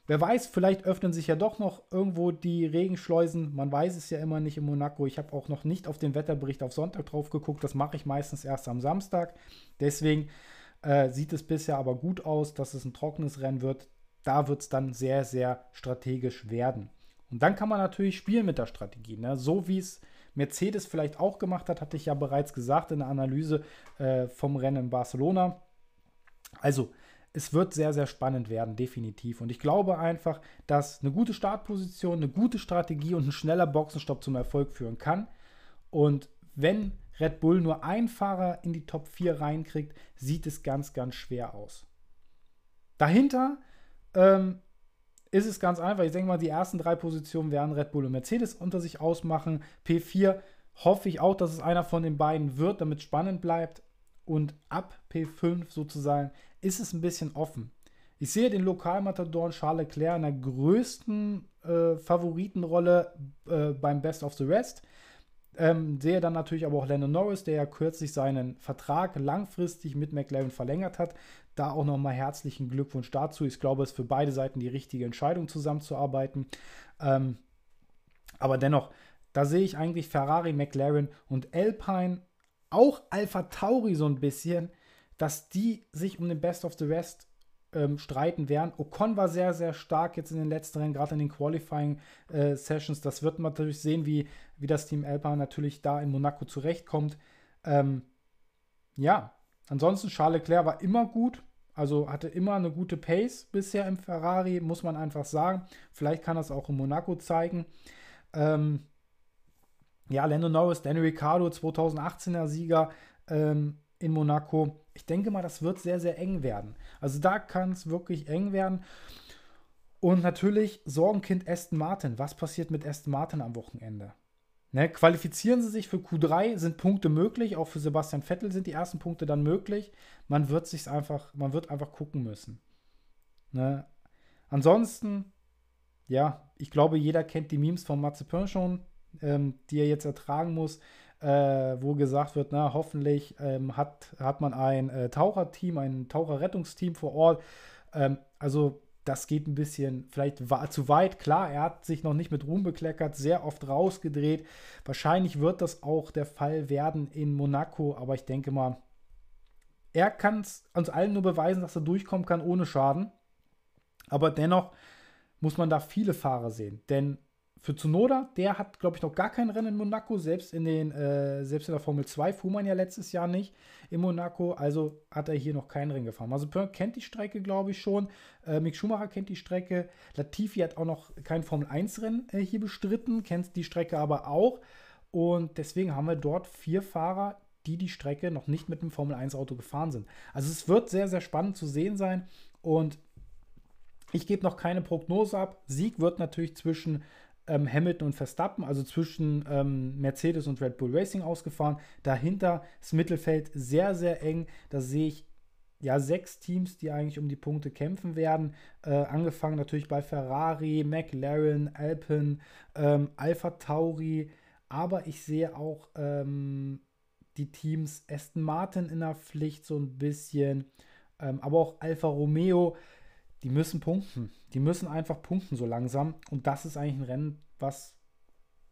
Wer weiß, vielleicht öffnen sich ja doch noch irgendwo die Regenschleusen. Man weiß es ja immer nicht in Monaco. Ich habe auch noch nicht auf den Wetterbericht auf Sonntag drauf geguckt. Das mache ich meistens erst am Samstag. Deswegen äh, sieht es bisher aber gut aus, dass es ein trockenes Rennen wird. Da wird es dann sehr, sehr strategisch werden. Und dann kann man natürlich spielen mit der Strategie. Ne? So wie es Mercedes vielleicht auch gemacht hat, hatte ich ja bereits gesagt in der Analyse äh, vom Rennen in Barcelona. Also, es wird sehr, sehr spannend werden, definitiv. Und ich glaube einfach, dass eine gute Startposition, eine gute Strategie und ein schneller Boxenstopp zum Erfolg führen kann. Und wenn Red Bull nur einen Fahrer in die Top 4 reinkriegt, sieht es ganz, ganz schwer aus. Dahinter ähm, ist es ganz einfach. Ich denke mal, die ersten drei Positionen werden Red Bull und Mercedes unter sich ausmachen. P4 hoffe ich auch, dass es einer von den beiden wird, damit es spannend bleibt. Und ab P5 sozusagen ist es ein bisschen offen. Ich sehe den Lokalmatadoren Charles Leclerc in der größten äh, Favoritenrolle äh, beim Best of the Rest. Ähm, sehe dann natürlich aber auch Lennon Norris, der ja kürzlich seinen Vertrag langfristig mit McLaren verlängert hat. Da auch nochmal herzlichen Glückwunsch dazu. Ich glaube, es ist für beide Seiten die richtige Entscheidung, zusammenzuarbeiten. Ähm, aber dennoch, da sehe ich eigentlich Ferrari, McLaren und Alpine, auch Alpha Tauri so ein bisschen dass die sich um den Best of the Rest ähm, streiten werden. Ocon war sehr, sehr stark jetzt in den letzten Rennen, gerade in den Qualifying äh, Sessions. Das wird man natürlich sehen, wie, wie das Team Alpine natürlich da in Monaco zurechtkommt. Ähm, ja, ansonsten Charles Leclerc war immer gut. Also hatte immer eine gute Pace bisher im Ferrari, muss man einfach sagen. Vielleicht kann das auch in Monaco zeigen. Ähm, ja, Lando Norris, Danny Ricciardo, 2018er Sieger ähm, in Monaco ich denke mal, das wird sehr, sehr eng werden. Also da kann es wirklich eng werden. Und natürlich Sorgenkind Aston Martin. Was passiert mit Aston Martin am Wochenende? Ne, qualifizieren sie sich für Q3, sind Punkte möglich. Auch für Sebastian Vettel sind die ersten Punkte dann möglich. Man wird sich einfach, man wird einfach gucken müssen. Ne? Ansonsten, ja, ich glaube, jeder kennt die Memes von Mazepin schon, ähm, die er jetzt ertragen muss äh, wo gesagt wird, na, hoffentlich ähm, hat, hat man ein äh, Taucherteam, ein Taucherrettungsteam vor Ort. Ähm, also das geht ein bisschen vielleicht zu weit. Klar, er hat sich noch nicht mit Ruhm bekleckert, sehr oft rausgedreht. Wahrscheinlich wird das auch der Fall werden in Monaco, aber ich denke mal, er kann es uns allen nur beweisen, dass er durchkommen kann ohne Schaden. Aber dennoch muss man da viele Fahrer sehen. Denn für Tsunoda, der hat, glaube ich, noch gar kein Rennen in Monaco. Selbst in, den, äh, selbst in der Formel 2 fuhr man ja letztes Jahr nicht in Monaco. Also hat er hier noch kein Rennen gefahren. Also Pern kennt die Strecke, glaube ich, schon. Äh, Mick Schumacher kennt die Strecke. Latifi hat auch noch kein Formel 1-Rennen äh, hier bestritten, kennt die Strecke aber auch. Und deswegen haben wir dort vier Fahrer, die die Strecke noch nicht mit dem Formel 1-Auto gefahren sind. Also es wird sehr, sehr spannend zu sehen sein. Und ich gebe noch keine Prognose ab. Sieg wird natürlich zwischen ähm, Hamilton und Verstappen, also zwischen ähm, Mercedes und Red Bull Racing ausgefahren. Dahinter das Mittelfeld sehr, sehr eng. Da sehe ich ja sechs Teams, die eigentlich um die Punkte kämpfen werden. Äh, angefangen natürlich bei Ferrari, McLaren, Alpine, ähm, Alpha Tauri. Aber ich sehe auch ähm, die Teams Aston Martin in der Pflicht so ein bisschen. Ähm, aber auch Alfa Romeo die müssen punkten. Die müssen einfach punkten so langsam. Und das ist eigentlich ein Rennen, was,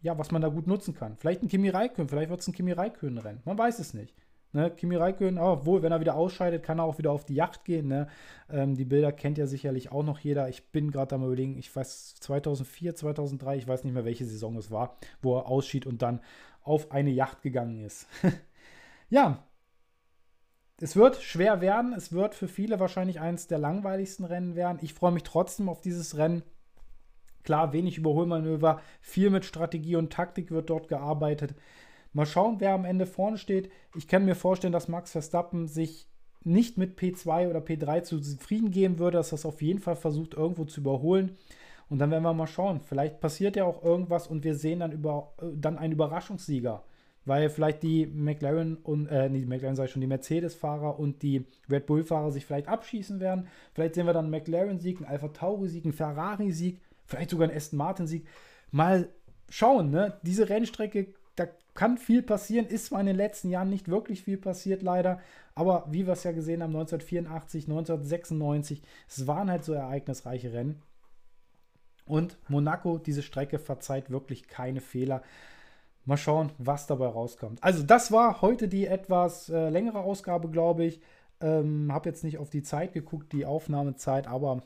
ja, was man da gut nutzen kann. Vielleicht ein Kimi Raikön, vielleicht wird es ein Kimi Raikön-Rennen. Man weiß es nicht. Ne, Kimi Raikön, obwohl, wenn er wieder ausscheidet, kann er auch wieder auf die Yacht gehen. Ne? Ähm, die Bilder kennt ja sicherlich auch noch jeder. Ich bin gerade am überlegen, ich weiß 2004, 2003, ich weiß nicht mehr, welche Saison es war, wo er ausschied und dann auf eine Yacht gegangen ist. ja, es wird schwer werden. Es wird für viele wahrscheinlich eines der langweiligsten Rennen werden. Ich freue mich trotzdem auf dieses Rennen. Klar, wenig Überholmanöver, viel mit Strategie und Taktik wird dort gearbeitet. Mal schauen, wer am Ende vorne steht. Ich kann mir vorstellen, dass Max Verstappen sich nicht mit P2 oder P3 zufrieden geben würde, dass er es auf jeden Fall versucht, irgendwo zu überholen. Und dann werden wir mal schauen. Vielleicht passiert ja auch irgendwas und wir sehen dann, über, äh, dann einen Überraschungssieger weil vielleicht die McLaren und, äh, die McLaren ich schon, die Mercedes-Fahrer und die Red Bull-Fahrer sich vielleicht abschießen werden. Vielleicht sehen wir dann einen McLaren-Sieg, einen Alpha Tauri-Sieg, einen Ferrari-Sieg, vielleicht sogar einen Aston Martin-Sieg. Mal schauen, ne? Diese Rennstrecke, da kann viel passieren, ist zwar in den letzten Jahren nicht wirklich viel passiert, leider, aber wie wir es ja gesehen haben, 1984, 1996, es waren halt so ereignisreiche Rennen. Und Monaco, diese Strecke verzeiht wirklich keine Fehler. Mal schauen, was dabei rauskommt. Also, das war heute die etwas äh, längere Ausgabe, glaube ich. Ähm, habe jetzt nicht auf die Zeit geguckt, die Aufnahmezeit, aber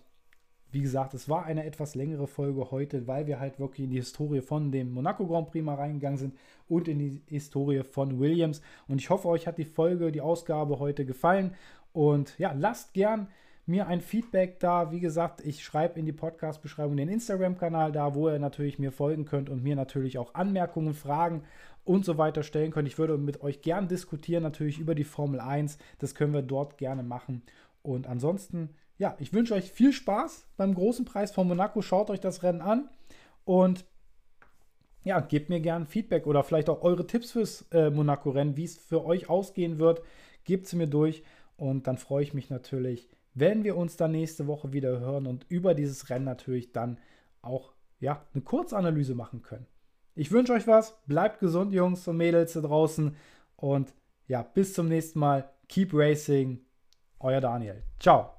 wie gesagt, es war eine etwas längere Folge heute, weil wir halt wirklich in die Historie von dem Monaco Grand Prix mal reingegangen sind und in die Historie von Williams. Und ich hoffe, euch hat die Folge, die Ausgabe heute gefallen. Und ja, lasst gern mir ein Feedback da. Wie gesagt, ich schreibe in die Podcast-Beschreibung den Instagram-Kanal da, wo ihr natürlich mir folgen könnt und mir natürlich auch Anmerkungen, Fragen und so weiter stellen könnt. Ich würde mit euch gern diskutieren, natürlich über die Formel 1. Das können wir dort gerne machen. Und ansonsten, ja, ich wünsche euch viel Spaß beim großen Preis von Monaco. Schaut euch das Rennen an und ja, gebt mir gern Feedback oder vielleicht auch eure Tipps fürs äh, Monaco-Rennen, wie es für euch ausgehen wird. Gebt sie mir durch und dann freue ich mich natürlich wenn wir uns dann nächste Woche wieder hören und über dieses Rennen natürlich dann auch ja, eine Kurzanalyse machen können. Ich wünsche euch was, bleibt gesund, Jungs und Mädels da draußen und ja, bis zum nächsten Mal. Keep Racing, euer Daniel. Ciao.